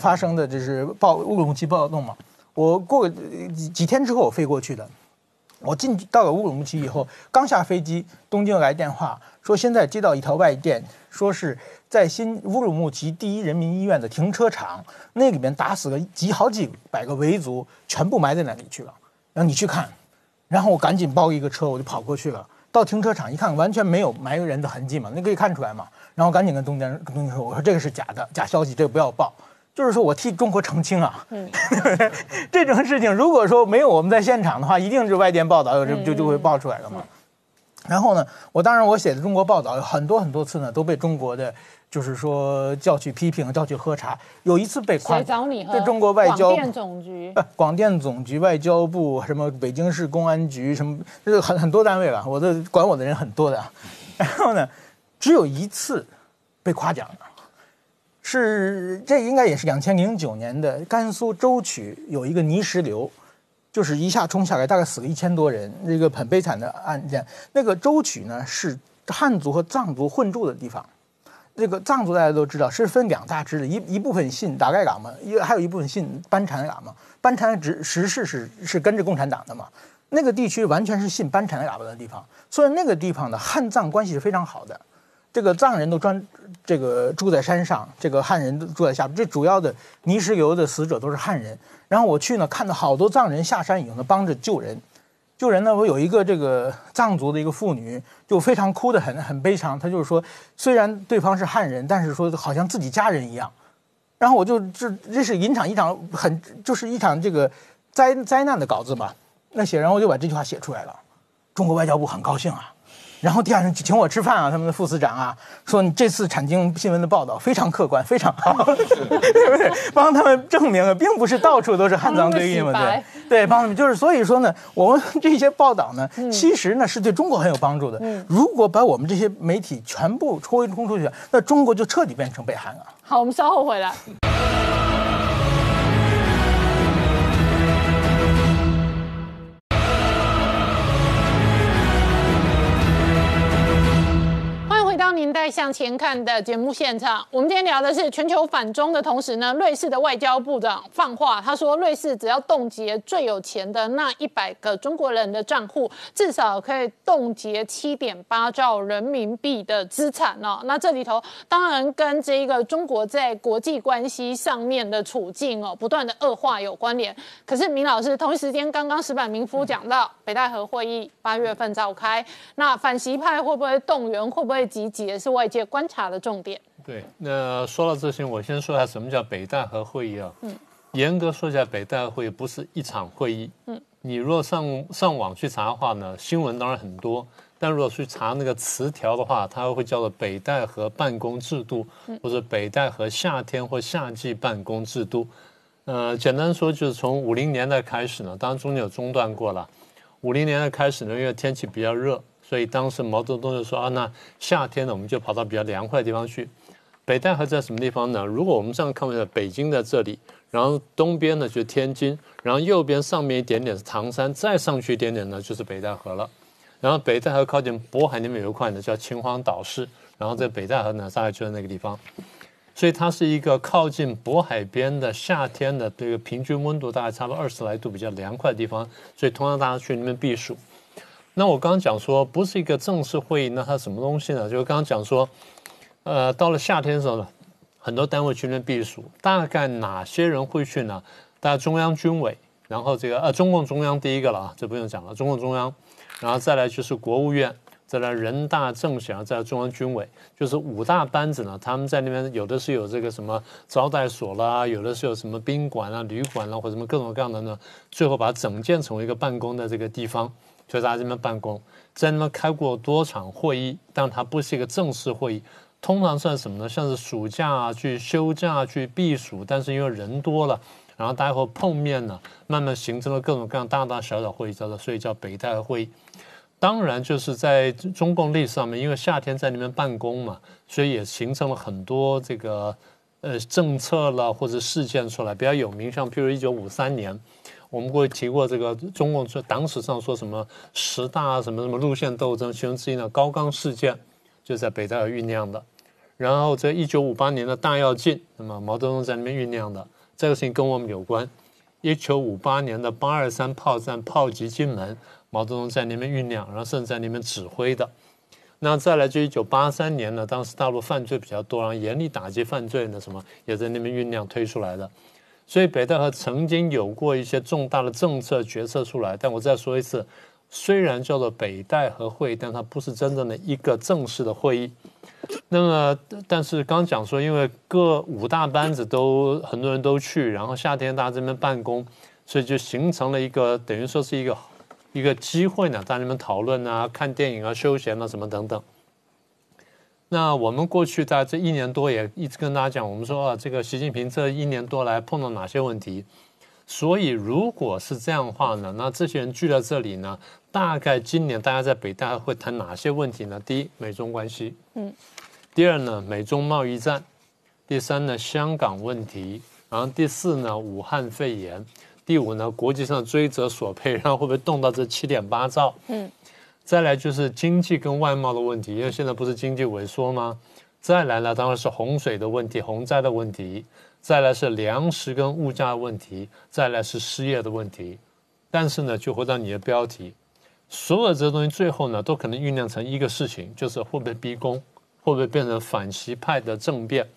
D: 发生的就是暴乌鲁木齐暴动嘛。我过几几天之后我飞过去的，我进到了乌鲁木齐以后，刚下飞机，东京来电话说现在接到一条外电，说是在新乌鲁木齐第一人民医院的停车场那里面打死了几好几百个维族，全部埋在那里去了。让你去看，然后我赶紧包一个车，我就跑过去了。到停车场一看，完全没有埋人的痕迹嘛，那可以看出来嘛。然后赶紧跟东江跟东江说：“我说这个是假的，假消息，这个不要报。”就是说我替中国澄清啊。嗯，这种事情如果说没有我们在现场的话，一定是外电报道就就就会爆出来了嘛。然后呢，我当然我写的中国报道有很多很多次呢，都被中国的。就是说叫去批评，叫去喝茶。有一次被夸，
A: 谁找你？
D: 对中国外交
A: 广电总局，
D: 广电总局、外交部、什么北京市公安局，什么就是很很多单位了。我的管我的人很多的。然后呢，只有一次被夸奖了，是这应该也是两千零九年的甘肃舟曲有一个泥石流，就是一下冲下来，大概死了一千多人，那个很悲惨的案件。那个舟曲呢是汉族和藏族混住的地方。这个藏族大家都知道是分两大支的，一一部分信达盖喇嘛，一还有一部分信班禅喇嘛。班禅只实事是是跟着共产党的嘛，那个地区完全是信班禅喇嘛的地方，所以那个地方的汉藏关系是非常好的。这个藏人都专这个住在山上，这个汉人都住在下边。这主要的泥石流的死者都是汉人。然后我去呢，看到好多藏人下山以后呢，帮着救人。救人呢，我有一个这个藏族的一个妇女，就非常哭得很很悲伤。她就是说，虽然对方是汉人，但是说好像自己家人一样。然后我就这这是一场一场很就是一场这个灾灾难的稿子嘛。那写，然后我就把这句话写出来了。中国外交部很高兴啊。然后第二天请我吃饭啊，他们的副司长啊说你这次产经新闻的报道非常客观，非常好，对不对？帮他们证明了，并不是到处都是汉藏对立嘛，对对，帮他们就是所以说呢，我们这些报道呢，其实呢是对中国很有帮助的。如果把我们这些媒体全部抽空出去，那中国就彻底变成北韩了。
A: 好，我们稍后回来。年代代向前看的节目现场，我们今天聊的是全球反中的同时呢，瑞士的外交部长放话，他说瑞士只要冻结最有钱的那一百个中国人的账户，至少可以冻结七点八兆人民币的资产哦。那这里头当然跟这一个中国在国际关系上面的处境哦，不断的恶化有关联。可是明老师，同一时间刚刚石板民夫讲到北戴河会议八月份召开，那反习派会不会动员，会不会集结？是外界观察的重点。
I: 对，那说到这些，我先说一下什么叫北戴河会议啊？嗯，严格说起来，北戴河会议不是一场会议。嗯，你如果上上网去查的话呢，新闻当然很多，但如果去查那个词条的话，它会叫做北戴河办公制度，或者北戴河夏天或夏季办公制度。呃，简单说就是从五零年代开始呢，当然中间有中断过了。五零年代开始呢，因为天气比较热。所以当时毛泽东就说啊，那夏天呢，我们就跑到比较凉快的地方去。北戴河在什么地方呢？如果我们这样看，北京在这里，然后东边呢就是天津，然后右边上面一点点是唐山，再上去一点点呢就是北戴河了。然后北戴河靠近渤海那边有一块呢叫秦皇岛市，然后在北戴河呢大概就在那个地方。所以它是一个靠近渤海边的夏天的这个平均温度大概差不多二十来度比较凉快的地方，所以通常大家去那边避暑。那我刚刚讲说不是一个正式会议，那它什么东西呢？就是刚刚讲说，呃，到了夏天的时候呢，很多单位去那避暑，大概哪些人会去呢？大概中央军委，然后这个呃中共中央第一个了啊，这不用讲了，中共中央，然后再来就是国务院，再来人大政协，再来中央军委，就是五大班子呢，他们在那边有的是有这个什么招待所啦，有的是有什么宾馆啊、旅馆啦，或者什么各种各样的呢，最后把它整建成为一个办公的这个地方。就在这边办公，在那边开过多场会议，但它不是一个正式会议。通常算什么呢？像是暑假啊，去休假去避暑，但是因为人多了，然后大家会碰面呢，慢慢形成了各种各样大大小小会议，叫做所以叫北戴河会议。当然，就是在中共历史上面，因为夏天在那边办公嘛，所以也形成了很多这个呃政策了或者事件出来，比较有名，像譬如一九五三年。我们过去提过这个中共说党史上说什么十大什么什么路线斗争其中之一的高岗事件，就在北戴河酝酿的。然后在一九五八年的大跃进，那么毛泽东在那边酝酿的，这个事情跟我们有关。一九五八年的八二三炮战炮击金门，毛泽东在那边酝酿，然后甚至在那边指挥的。那再来就一九八三年呢，当时大陆犯罪比较多，然后严厉打击犯罪呢，什么也在那边酝酿推出来的。所以北戴河曾经有过一些重大的政策决策出来，但我再说一次，虽然叫做北戴河会，但它不是真正的一个正式的会议。那么，但是刚讲说，因为各五大班子都很多人都去，然后夏天大家这边办公，所以就形成了一个等于说是一个一个机会呢，在那边讨论啊、看电影啊、休闲啊什么等等。那我们过去在这一年多也一直跟大家讲，我们说啊，这个习近平这一年多来碰到哪些问题？所以如果是这样的话呢，那这些人聚在这里呢，大概今年大家在北大会谈哪些问题呢？第一，美中关系，嗯；第二呢，美中贸易战；第三呢，香港问题；然后第四呢，武汉肺炎；第五呢，国际上追责索赔，然后会不会动到这七点八兆？嗯。再来就是经济跟外贸的问题，因为现在不是经济萎缩吗？再来呢，当然是洪水的问题、洪灾的问题。再来是粮食跟物价的问题，再来是失业的问题。但是呢，就回到你的标题，所有这些东西最后呢，都可能酝酿成一个事情，就是会不会逼宫，会不会变成反习派的政变？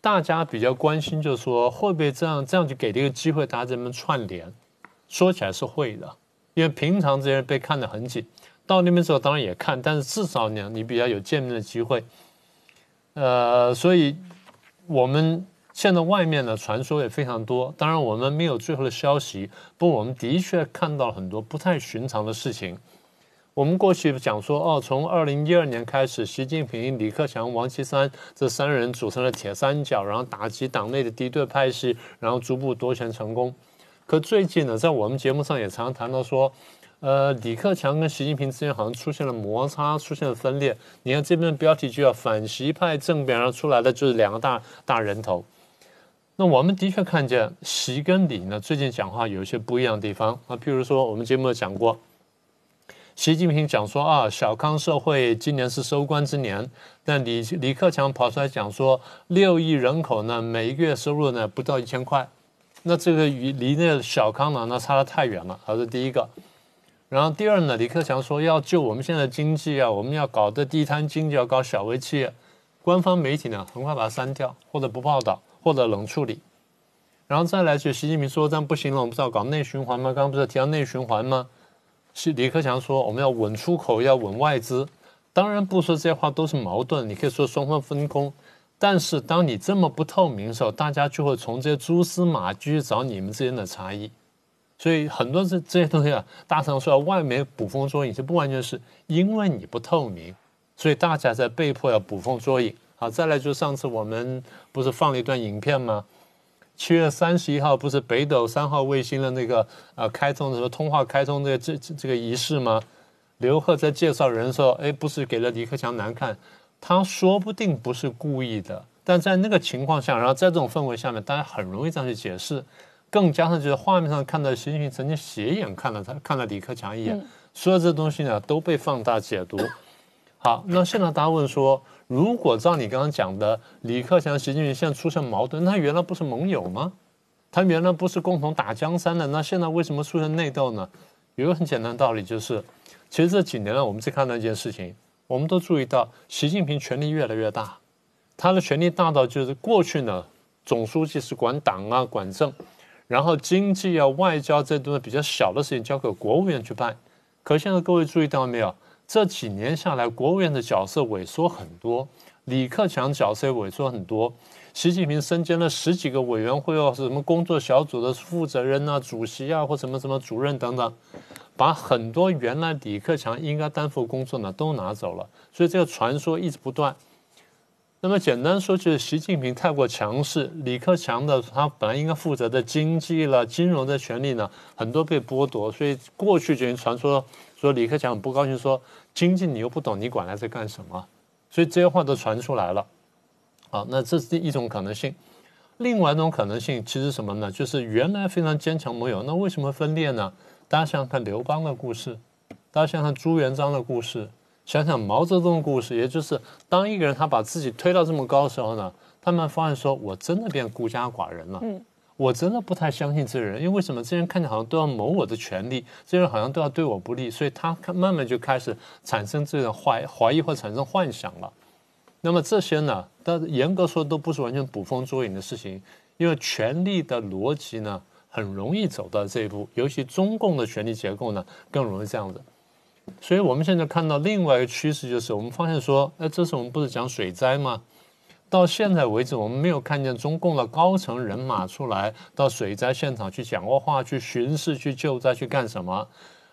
I: 大家比较关心，就是说会不会这样，这样就给了一个机会，大家这边串联。说起来是会的，因为平常这些人被看得很紧。到那边之后，当然也看，但是至少呢，你比较有见面的机会。呃，所以我们现在外面的传说也非常多。当然，我们没有最后的消息，不过我们的确看到了很多不太寻常的事情。我们过去讲说，哦，从二零一二年开始，习近平、李克强、王岐山这三人组成了铁三角，然后打击党内的敌对派系，然后逐步夺权成功。可最近呢，在我们节目上也常常谈到说。呃，李克强跟习近平之间好像出现了摩擦，出现了分裂。你看这边标题就叫“反习派政变”，然后出来的就是两个大大人头。那我们的确看见习跟李呢最近讲话有一些不一样的地方啊，譬如说我们节目有讲过，习近平讲说啊，小康社会今年是收官之年，但李李克强跑出来讲说，六亿人口呢，每一个月收入呢不到一千块，那这个与离那个小康呢，那差得太远了，这是第一个。然后第二呢，李克强说要救我们现在的经济啊，我们要搞的地摊经济，要搞小微企业。官方媒体呢，很快把它删掉，或者不报道，或者冷处理。然后再来就习近平说这样不行了，我们不是要搞内循环吗？刚刚不是提到内循环吗？是李克强说我们要稳出口，要稳外资。当然不说这些话都是矛盾，你可以说双方分工。但是当你这么不透明的时候，大家就会从这些蛛丝马迹去找你们之间的差异。所以很多这这些东西啊，大常说外媒捕风捉影，这不完全是因为你不透明，所以大家在被迫要捕风捉影。好，再来就上次我们不是放了一段影片吗？七月三十一号不是北斗三号卫星的那个呃开通的时候，通话开通的这这这个仪式吗？刘贺在介绍人的时候，哎，不是给了李克强难看，他说不定不是故意的，但在那个情况下，然后在这种氛围下面，大家很容易这样去解释。更加上就是画面上看到习近平曾经斜眼看了他，看了李克强一眼，所有这东西呢都被放大解读。好，那现在大家问说，如果照你刚刚讲的，李克强、习近平现在出现矛盾，他原来不是盟友吗？他原来不是共同打江山的，那现在为什么出现内斗呢？有个很简单的道理，就是其实这几年来我们在看到一件事情，我们都注意到习近平权力越来越大，他的权力大到就是过去呢，总书记是管党啊、管政。然后经济啊、外交这东西比较小的事情交给国务院去办，可现在各位注意到没有？这几年下来，国务院的角色萎缩很多，李克强角色也萎缩很多，习近平身兼了十几个委员会哦，是什么工作小组的负责人啊、主席啊，或什么什么主任等等，把很多原来李克强应该担负工作呢都拿走了，所以这个传说一直不断。那么简单说，就是习近平太过强势，李克强的他本来应该负责的经济了、金融的权利呢，很多被剥夺，所以过去就经传说说李克强很不高兴，说经济你又不懂，你管他在干什么？所以这些话都传出来了。好，那这是一种可能性。另外一种可能性其实什么呢？就是原来非常坚强盟友，那为什么分裂呢？大家想想看刘邦的故事，大家想想看朱元璋的故事。想想毛泽东的故事，也就是当一个人他把自己推到这么高的时候呢，他们发现说，我真的变孤家寡人了。嗯，我真的不太相信这个人，因为为什么？这人看起来好像都要谋我的权利，这人好像都要对我不利，所以他慢慢就开始产生这种怀怀疑或产生幻想了。那么这些呢，但严格说都不是完全捕风捉影的事情，因为权力的逻辑呢，很容易走到这一步，尤其中共的权力结构呢，更容易这样子。所以我们现在看到另外一个趋势，就是我们发现说，哎，这次我们不是讲水灾吗？到现在为止，我们没有看见中共的高层人马出来到水灾现场去讲过话、去巡视、去救灾、去干什么。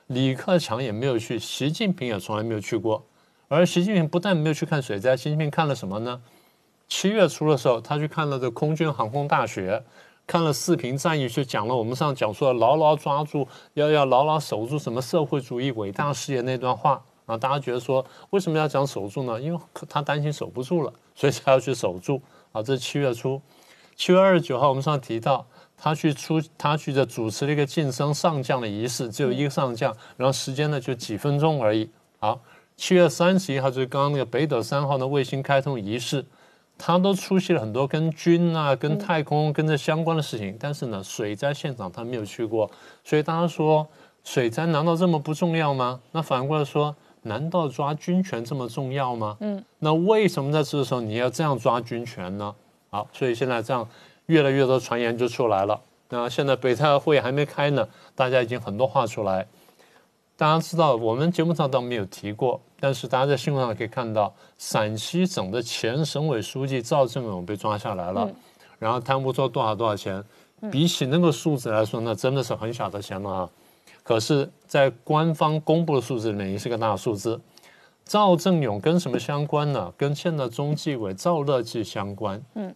I: 李克强也没有去，习近平也从来没有去过。而习近平不但没有去看水灾，习近平看了什么呢？七月初的时候，他去看了这空军航空大学。看了视频战役，就讲了我们上讲说牢牢抓住，要要牢牢守住什么社会主义伟大事业那段话啊，大家觉得说为什么要讲守住呢？因为他担心守不住了，所以才要去守住啊。这是七月初，七月二十九号我们上提到他去出他去的主持了一个晋升上将的仪式，只有一个上将，然后时间呢就几分钟而已。好，七月三十一号就是刚刚那个北斗三号的卫星开通仪式。他都出席了很多跟军啊、跟太空、跟这相关的事情，但是呢，水灾现场他没有去过，所以大家说水灾难道这么不重要吗？那反过来说，难道抓军权这么重要吗？嗯，那为什么在这个时候你要这样抓军权呢？好，所以现在这样越来越多传言就出来了。那现在北戴会还没开呢，大家已经很多话出来。大家知道，我们节目上倒没有提过，但是大家在新闻上可以看到，陕西省的前省委书记赵正永被抓下来了，然后贪污做多少多少钱，比起那个数字来说，那真的是很小的钱了啊。可是，在官方公布的数字里面，也是个大数字。赵正永跟什么相关呢？跟现在中纪委赵乐际相关。嗯。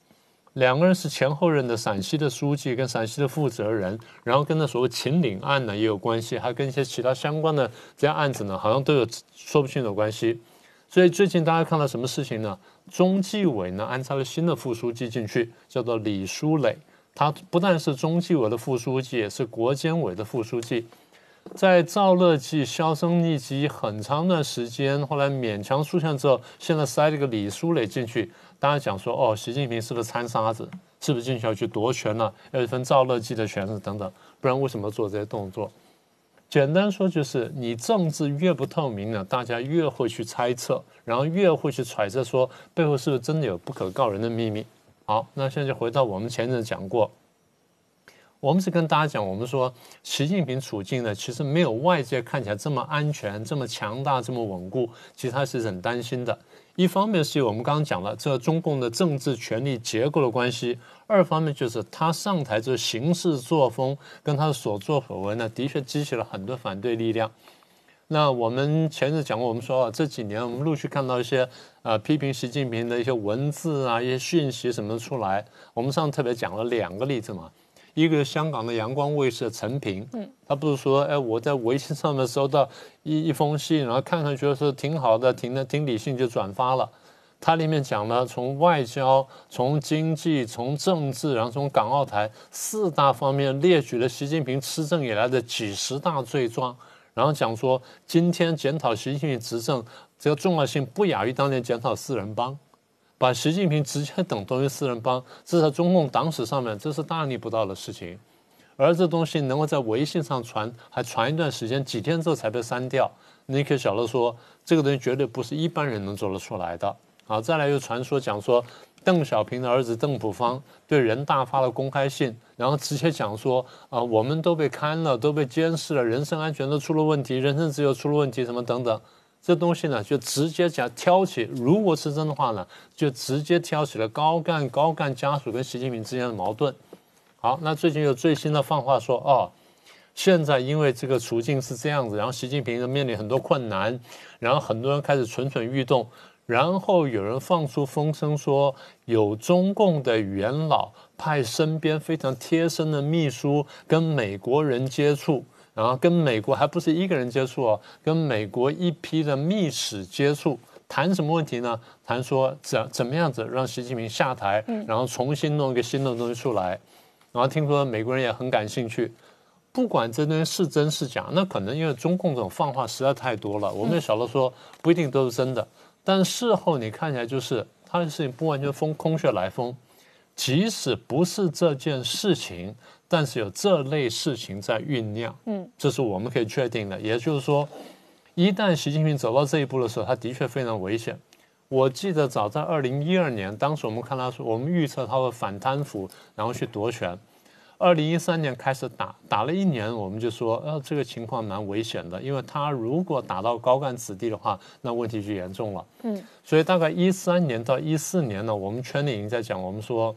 I: 两个人是前后任的陕西的书记跟陕西的负责人，然后跟那所谓秦岭案呢也有关系，还跟一些其他相关的这样案子呢，好像都有说不清的关系。所以最近大家看到什么事情呢？中纪委呢安插了新的副书记进去，叫做李书磊。他不但是中纪委的副书记，也是国监委的副书记。在赵乐际销声匿迹很长段时间，后来勉强出现之后，现在塞了个李书磊进去，大家讲说，哦，习近平是不是掺沙子？是不是进去要去夺权了？要分赵乐际的权势等等？不然为什么做这些动作？简单说就是，你政治越不透明呢，大家越会去猜测，然后越会去揣测说背后是不是真的有不可告人的秘密。好，那现在就回到我们前阵讲过。我们是跟大家讲，我们说习近平处境呢，其实没有外界看起来这么安全、这么强大、这么稳固，其实他是很担心的。一方面是我们刚刚讲了，这中共的政治权力结构的关系；二方面就是他上台这行事作风跟他的所作所为呢，的确激起了很多反对力量。那我们前日讲过，我们说啊这几年我们陆续看到一些呃批评习近平的一些文字啊、一些讯息什么出来。我们上次特别讲了两个例子嘛。一个是香港的阳光卫视的陈平，嗯，他不是说，哎，我在微信上面收到一一封信，然后看看觉得说挺好的，挺的挺理性，就转发了。它里面讲了从外交、从经济、从政治，然后从港澳台四大方面列举了习近平执政以来的几十大罪状，然后讲说今天检讨习近平执政这个重要性不亚于当年检讨四人帮。把习近平直接等同于四人帮，这在中共党史上面这是大逆不道的事情。而这东西能够在微信上传，还传一段时间，几天之后才被删掉，你可以晓得说，这个东西绝对不是一般人能做得出来的。好，再来又传说讲说，邓小平的儿子邓朴方对人大发了公开信，然后直接讲说，啊，我们都被看了，都被监视了，人身安全都出了问题，人身自由出了问题，什么等等。这东西呢，就直接讲挑起，如果是真的话呢，就直接挑起了高干高干家属跟习近平之间的矛盾。好，那最近有最新的放话说，哦，现在因为这个处境是这样子，然后习近平面临很多困难，然后很多人开始蠢蠢欲动，然后有人放出风声说，有中共的元老派身边非常贴身的秘书跟美国人接触，然后跟美国还不是一个人接触哦，跟美国一批的密使接触，谈什么问题呢？谈说怎怎么样子让习近平下台，然后重新弄一个新的东西出来，然后听说美国人也很感兴趣。不管这东西是真是假，那可能因为中共这种放话实在太多了，我们也晓得说不一定都是真的。但事后你看起来就是他的事情不完全风空穴来风，即使不是这件事情，但是有这类事情在酝酿，嗯，这是我们可以确定的。也就是说，一旦习近平走到这一步的时候，他的确非常危险。我记得早在二零一二年，当时我们看他说，我们预测他会反贪腐，然后去夺权。二零一三年开始打，打了一年，我们就说，呃，这个情况蛮危险的，因为他如果打到高干子弟的话，那问题就严重了。嗯，所以大概一三年到一四年呢，我们圈里已经在讲，我们说，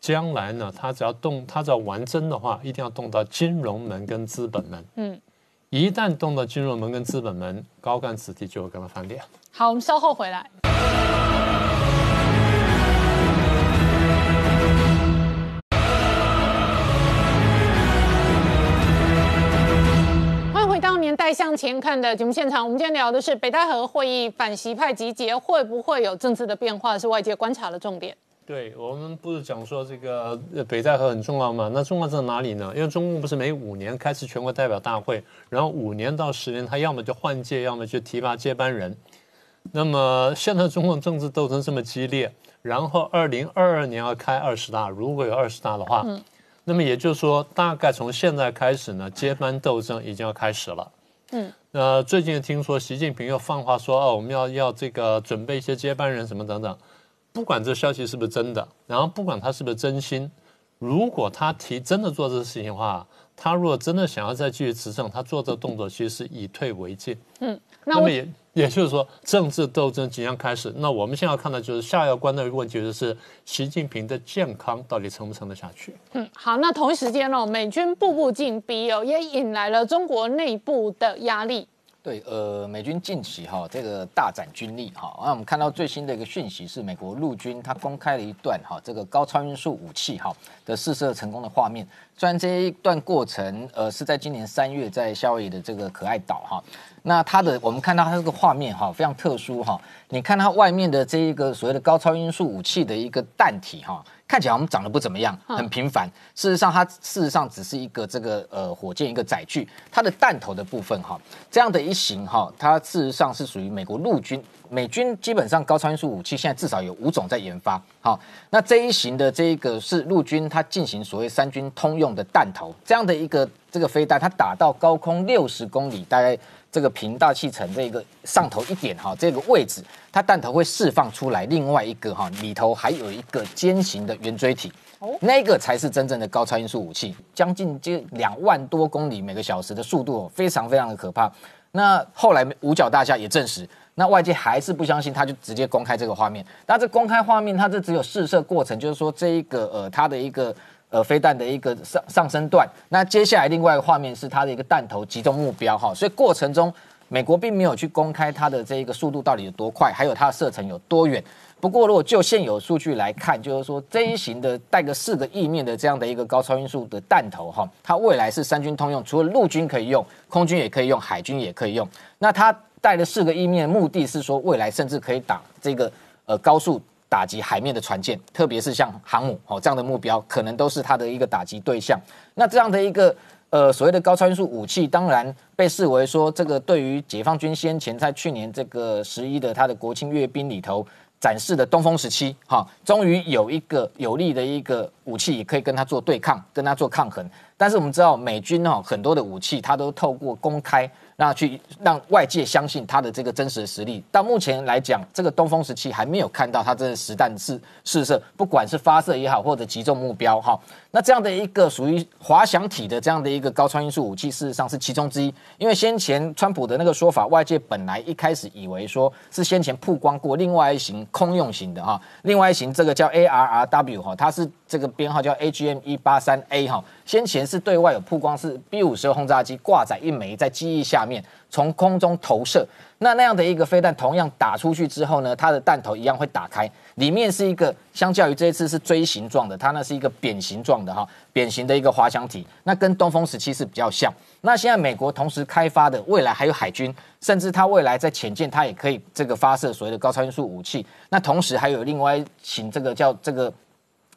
I: 将来呢，他只要动，他只要玩真的话，一定要动到金融门跟资本门。嗯，一旦动到金融门跟资本门，高干子弟就会跟他翻脸。
A: 好，我们稍后回来。欢迎回到年代向前看的节目现场。我们今天聊的是北戴河会议反习派集结会不会有政治的变化，是外界观察的重点。
I: 对我们不是讲说这个呃北戴河很重要吗？那重要在哪里呢？因为中共不是每五年开次全国代表大会，然后五年到十年，他要么就换届，要么就提拔接班人。那么现在中共政治斗争这么激烈，然后二零二二年要开二十大，如果有二十大的话，嗯，那么也就是说，大概从现在开始呢，接班斗争已经要开始了。嗯，呃，最近听说习近平又放话说，哦，我们要要这个准备一些接班人什么等等。不管这消息是不是真的，然后不管他是不是真心，如果他提真的做这个事情的话，他如果真的想要再继续执政，他做这个动作其实是以退为进。嗯，那么也也就是说，政治斗争即将开始。那我们现在要看到就是下要关的一个问题，就是习近平的健康到底撑不撑得下去？
A: 嗯，好，那同一时间哦，美军步步进逼哦，也引来了中国内部的压力。
C: 对，呃，美军近期哈这个大展军力哈，那我们看到最新的一个讯息是，美国陆军它公开了一段哈这个高超音速武器哈的试射成功的画面。虽然这一段过程呃是在今年三月在夏威夷的这个可爱岛哈，那它的我们看到它这个画面哈非常特殊哈，你看它外面的这一个所谓的高超音速武器的一个弹体哈，看起来我们长得不怎么样，很平凡。事实上，它事实上只是一个这个呃火箭一个载具，它的弹头的部分哈，这样的一型哈，它事实上是属于美国陆军。美军基本上高超音速武器现在至少有五种在研发。好，那这一型的这一个是陆军它进行所谓三军通用的弹头，这样的一个这个飞弹，它打到高空六十公里，大概。这个平大气层这个上头一点哈，这个位置它弹头会释放出来，另外一个哈里头还有一个尖形的圆锥体，哦，那个才是真正的高超音速武器，将近接两万多公里每个小时的速度，非常非常的可怕。那后来五角大厦也证实，那外界还是不相信，他就直接公开这个画面。那这公开画面，它这只有试射过程，就是说这一个呃它的一个。呃，飞弹的一个上上升段，那接下来另外一个画面是它的一个弹头集中目标哈，所以过程中美国并没有去公开它的这一个速度到底有多快，还有它的射程有多远。不过如果就现有数据来看，就是说这一型的带个四个翼面的这样的一个高超音速的弹头哈，它未来是三军通用，除了陆军可以用，空军也可以用，海军也可以用。那它带的四个翼面，目的是说未来甚至可以打这个呃高速。打击海面的船舰，特别是像航母哦这样的目标，可能都是它的一个打击对象。那这样的一个呃所谓的高超音速武器，当然被视为说这个对于解放军先前在去年这个十一的它的国庆阅兵里头展示的东风十七，哈，终于有一个有力的一个武器可以跟它做对抗，跟它做抗衡。但是我们知道美军哈很多的武器，它都透过公开。那去让外界相信它的这个真实的实力。到目前来讲，这个东风十七还没有看到它真的实弹试试射，不管是发射也好，或者击中目标哈。那这样的一个属于滑翔体的这样的一个高超音速武器，事实上是其中之一。因为先前川普的那个说法，外界本来一开始以为说是先前曝光过另外一型空用型的哈，另外一型这个叫 ARRW 哈，它是这个编号叫 AGM 一八三 A 哈。先前是对外有曝光是 B 五十二轰炸机挂载一枚在机翼下面，从空中投射。那那样的一个飞弹，同样打出去之后呢，它的弹头一样会打开，里面是一个相较于这一次是锥形状的，它那是一个扁形状的哈，扁形的一个滑翔体。那跟东风十七是比较像。那现在美国同时开发的，未来还有海军，甚至它未来在潜舰，它也可以这个发射所谓的高超音速武器。那同时还有另外请这个叫这个，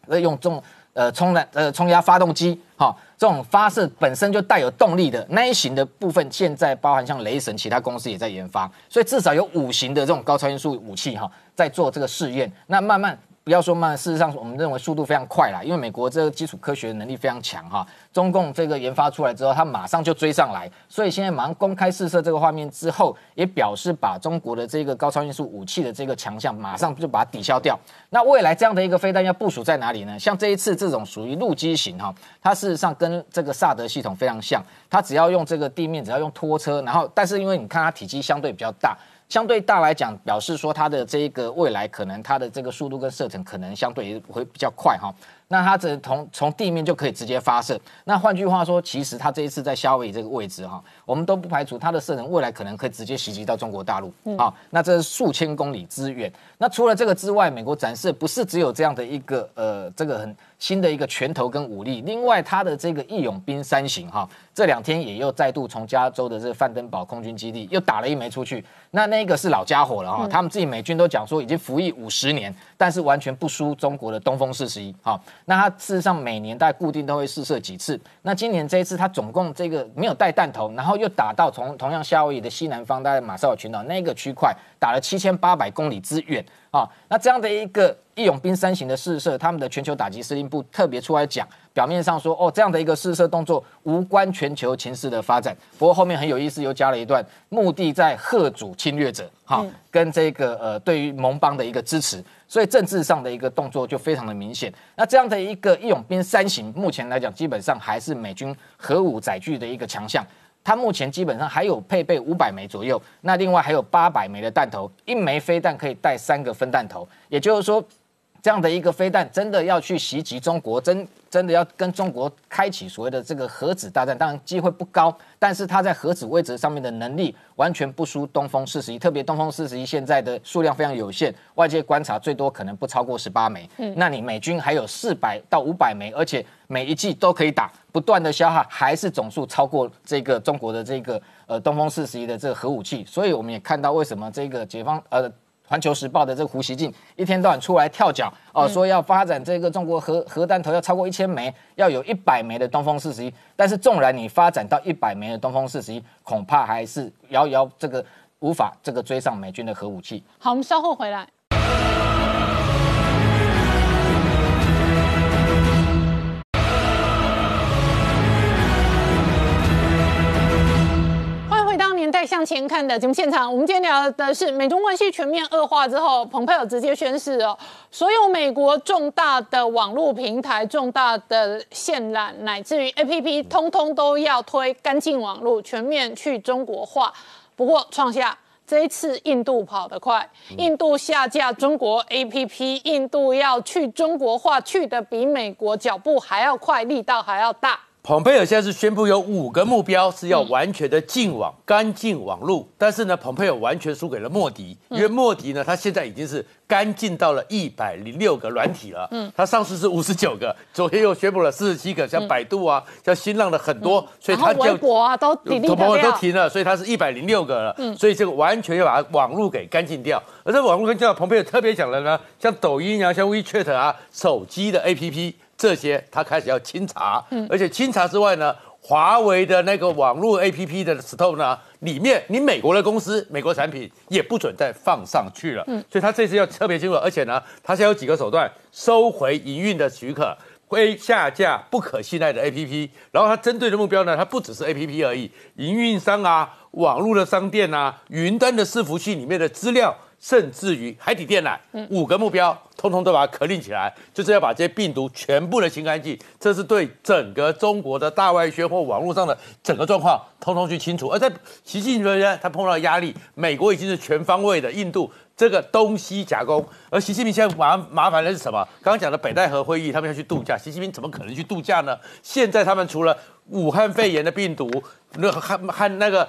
C: 呃用这种。呃，冲燃呃冲压发动机，好，这种发射本身就带有动力的那一型的部分，现在包含像雷神，其他公司也在研发，所以至少有五型的这种高超音速武器，哈，在做这个试验。那慢慢不要说慢，事实上我们认为速度非常快啦，因为美国这个基础科学能力非常强，哈。中共这个研发出来之后，它马上就追上来，所以现在马上公开试射这个画面之后，也表示把中国的这个高超音速武器的这个强项，马上就把它抵消掉。那未来这样的一个飞弹要部署在哪里呢？像这一次这种属于陆基型哈，它事实上跟这个萨德系统非常像，它只要用这个地面，只要用拖车，然后但是因为你看它体积相对比较大，相对大来讲，表示说它的这一个未来可能它的这个速度跟射程可能相对会比较快哈。那它这从从地面就可以直接发射。那换句话说，其实它这一次在夏威夷这个位置哈，我们都不排除它的射程未来可能可以直接袭击到中国大陆。好，那这是数千公里之远。那除了这个之外，美国展示不是只有这样的一个呃这个很新的一个拳头跟武力，另外它的这个义勇兵三型哈，这两天也又再度从加州的这个范登堡空军基地又打了一枚出去。那那个是老家伙了哈，他们自己美军都讲说已经服役五十年，但是完全不输中国的东风四十一。好。那它事实上每年大概固定都会试射几次。那今年这一次，它总共这个没有带弹头，然后又打到从同样夏威夷的西南方，大概马绍尔群岛那个区块，打了七千八百公里之远啊。那这样的一个义勇兵三型的试射，他们的全球打击司令部特别出来讲，表面上说哦，这样的一个试射动作无关全球情势的发展。不过后面很有意思，又加了一段，目的在贺主侵略者，哈，跟这个呃对于盟邦的一个支持。所以政治上的一个动作就非常的明显。那这样的一个义勇兵三型，目前来讲基本上还是美军核武载具的一个强项。它目前基本上还有配备五百枚左右，那另外还有八百枚的弹头，一枚飞弹可以带三个分弹头。也就是说，这样的一个飞弹真的要去袭击中国，真。真的要跟中国开启所谓的这个核子大战，当然机会不高，但是它在核子位置上面的能力完全不输东风四十一，特别东风四十一现在的数量非常有限，外界观察最多可能不超过十八枚。嗯，那你美军还有四百到五百枚，而且每一季都可以打，不断的消耗，还是总数超过这个中国的这个呃东风四十一的这个核武器，所以我们也看到为什么这个解放呃。环球时报的这个胡锡进一天到晚出来跳脚哦，说要发展这个中国核核弹头要超过一千枚，要有一百枚的东风四十一。但是纵然你发展到一百枚的东风四十一，恐怕还是遥遥这个无法这个追上美军的核武器。
A: 好，我们稍后回来。向前看的节目现场。我们今天聊的是美中关系全面恶化之后，蓬佩尔直接宣示哦，所有美国重大的网络平台、重大的线缆乃至于 APP，通通都要推干净网络，全面去中国化。不过创下这一次印度跑得快，印度下架中国 APP，印度要去中国化，去的比美国脚步还要快，力道还要大。
B: 蓬佩尔现在是宣布有五个目标是要完全的净网、干净网路，但是呢，蓬佩尔完全输给了莫迪，因为莫迪呢，他现在已经是干净到了一百零六个软体了，嗯，他上次是五十九个，昨天又宣布了四十七个，像百度啊，像新浪的很多，所以他就
A: 博啊都
B: 都停了，所以它是一百零六个了，所以这个完全要把它网络给干净掉。而这网络干净掉，蓬佩尔特别讲了呢，像抖音啊，像 WeChat 啊，手机的 APP 这些，他开始要清查，而且清查之外呢，华为的那个网络 APP 的 Store 呢，里面你美国的公司、美国产品也不准再放上去了，嗯。所以他这次要特别清楚，而且呢，他现在有几个手段收回营运的许可。会下架不可信赖的 APP，然后他针对的目标呢，它不只是 APP 而已，营运商啊、网络的商店啊、云端的伺服器里面的资料，甚至于海底电缆，五个目标，通通都把它壳定起来，就是要把这些病毒全部的清干净。这是对整个中国的大外宣或网络上的整个状况，通通去清除。而在习近平呢，他碰到压力，美国已经是全方位的，印度。这个东西夹攻，而习近平现在麻麻烦的是什么？刚刚讲的北戴河会议，他们要去度假，习近平怎么可能去度假呢？现在他们除了武汉肺炎的病毒，那和和那个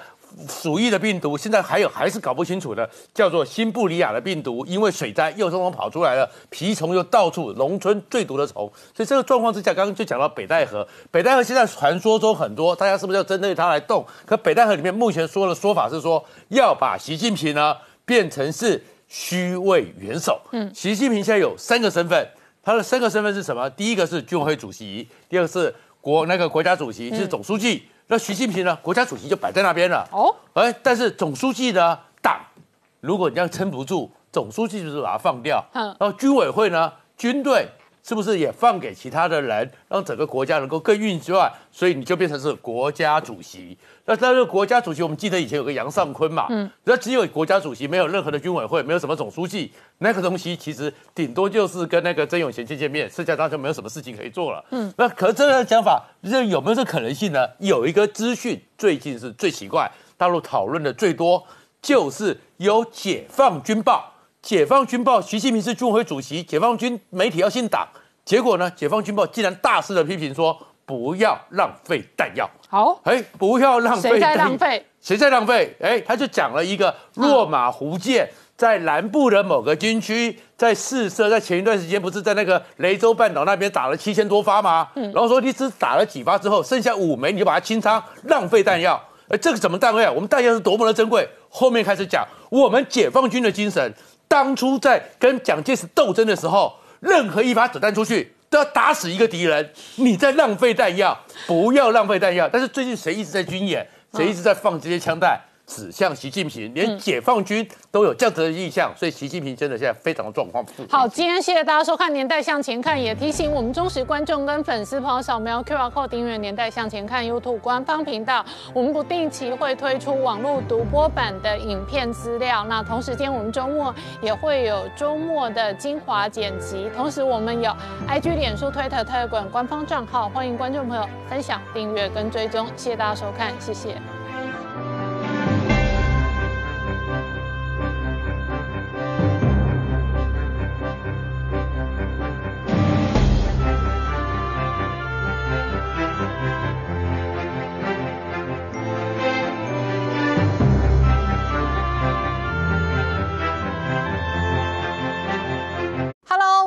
B: 鼠疫的病毒，现在还有还是搞不清楚的，叫做新布里亚的病毒，因为水灾又从中跑出来了，蜱虫又到处，农村最毒的虫，所以这个状况之下，刚刚就讲到北戴河，北戴河现在传说中很多，大家是不是要针对它来动？可北戴河里面目前说的说法是说，要把习近平呢变成是。虚位元首，嗯，习近平现在有三个身份，他的三个身份是什么？第一个是军委会主席，第二个是国那个国家主席，就是总书记。那习近平呢？国家主席就摆在那边了。哦，哎，但是总书记呢？党，如果你这样撑不住，总书记就是把它放掉。嗯，然后军委会呢？军队是不是也放给其他的人，让整个国家能够更运转？所以你就变成是国家主席。那但是国家主席，我们记得以前有个杨尚昆嘛，嗯，那只有国家主席，没有任何的军委会，没有什么总书记，那个东西其实顶多就是跟那个曾永贤见见面，剩下当然就没有什么事情可以做了，嗯，那可是这样的讲法，这有没有这可能性呢？有一个资讯最近是最奇怪，大陆讨论的最多，就是有解放军报，解放军报，习近平是军委会主席，解放军媒体要信党，结果呢，解放军报竟然大肆的批评说。不要浪费弹药。
A: 好，
B: 哎，不要浪费。
A: 谁在浪费？
B: 谁在浪费？哎，他就讲了一个落马湖舰在南部的某个军区在试射，在前一段时间不是在那个雷州半岛那边打了七千多发吗？嗯，然后说你只打了几发之后，剩下五枚你就把它清仓，浪费弹药。哎，这个怎么弹药？我们弹药是多么的珍贵。后面开始讲我们解放军的精神，当初在跟蒋介石斗争的时候，任何一发子弹出去。都要打死一个敌人，你在浪费弹药，不要浪费弹药。但是最近谁一直在军演，谁一直在放这些枪弹？指向习近平，连解放军都有这样子的意向，所以习近平真的现在非常的状况。
A: 好，今天谢谢大家收看《年代向前看》，也提醒我们忠实观众跟粉丝朋友扫描 QR Code 订阅《年代向前看》YouTube 官方频道。我们不定期会推出网络独播版的影片资料，那同时间我们周末也会有周末的精华剪辑。同时我们有 IG、脸书、推特、特管官方账号，欢迎观众朋友分享、订阅跟追踪。谢谢大家收看，谢谢。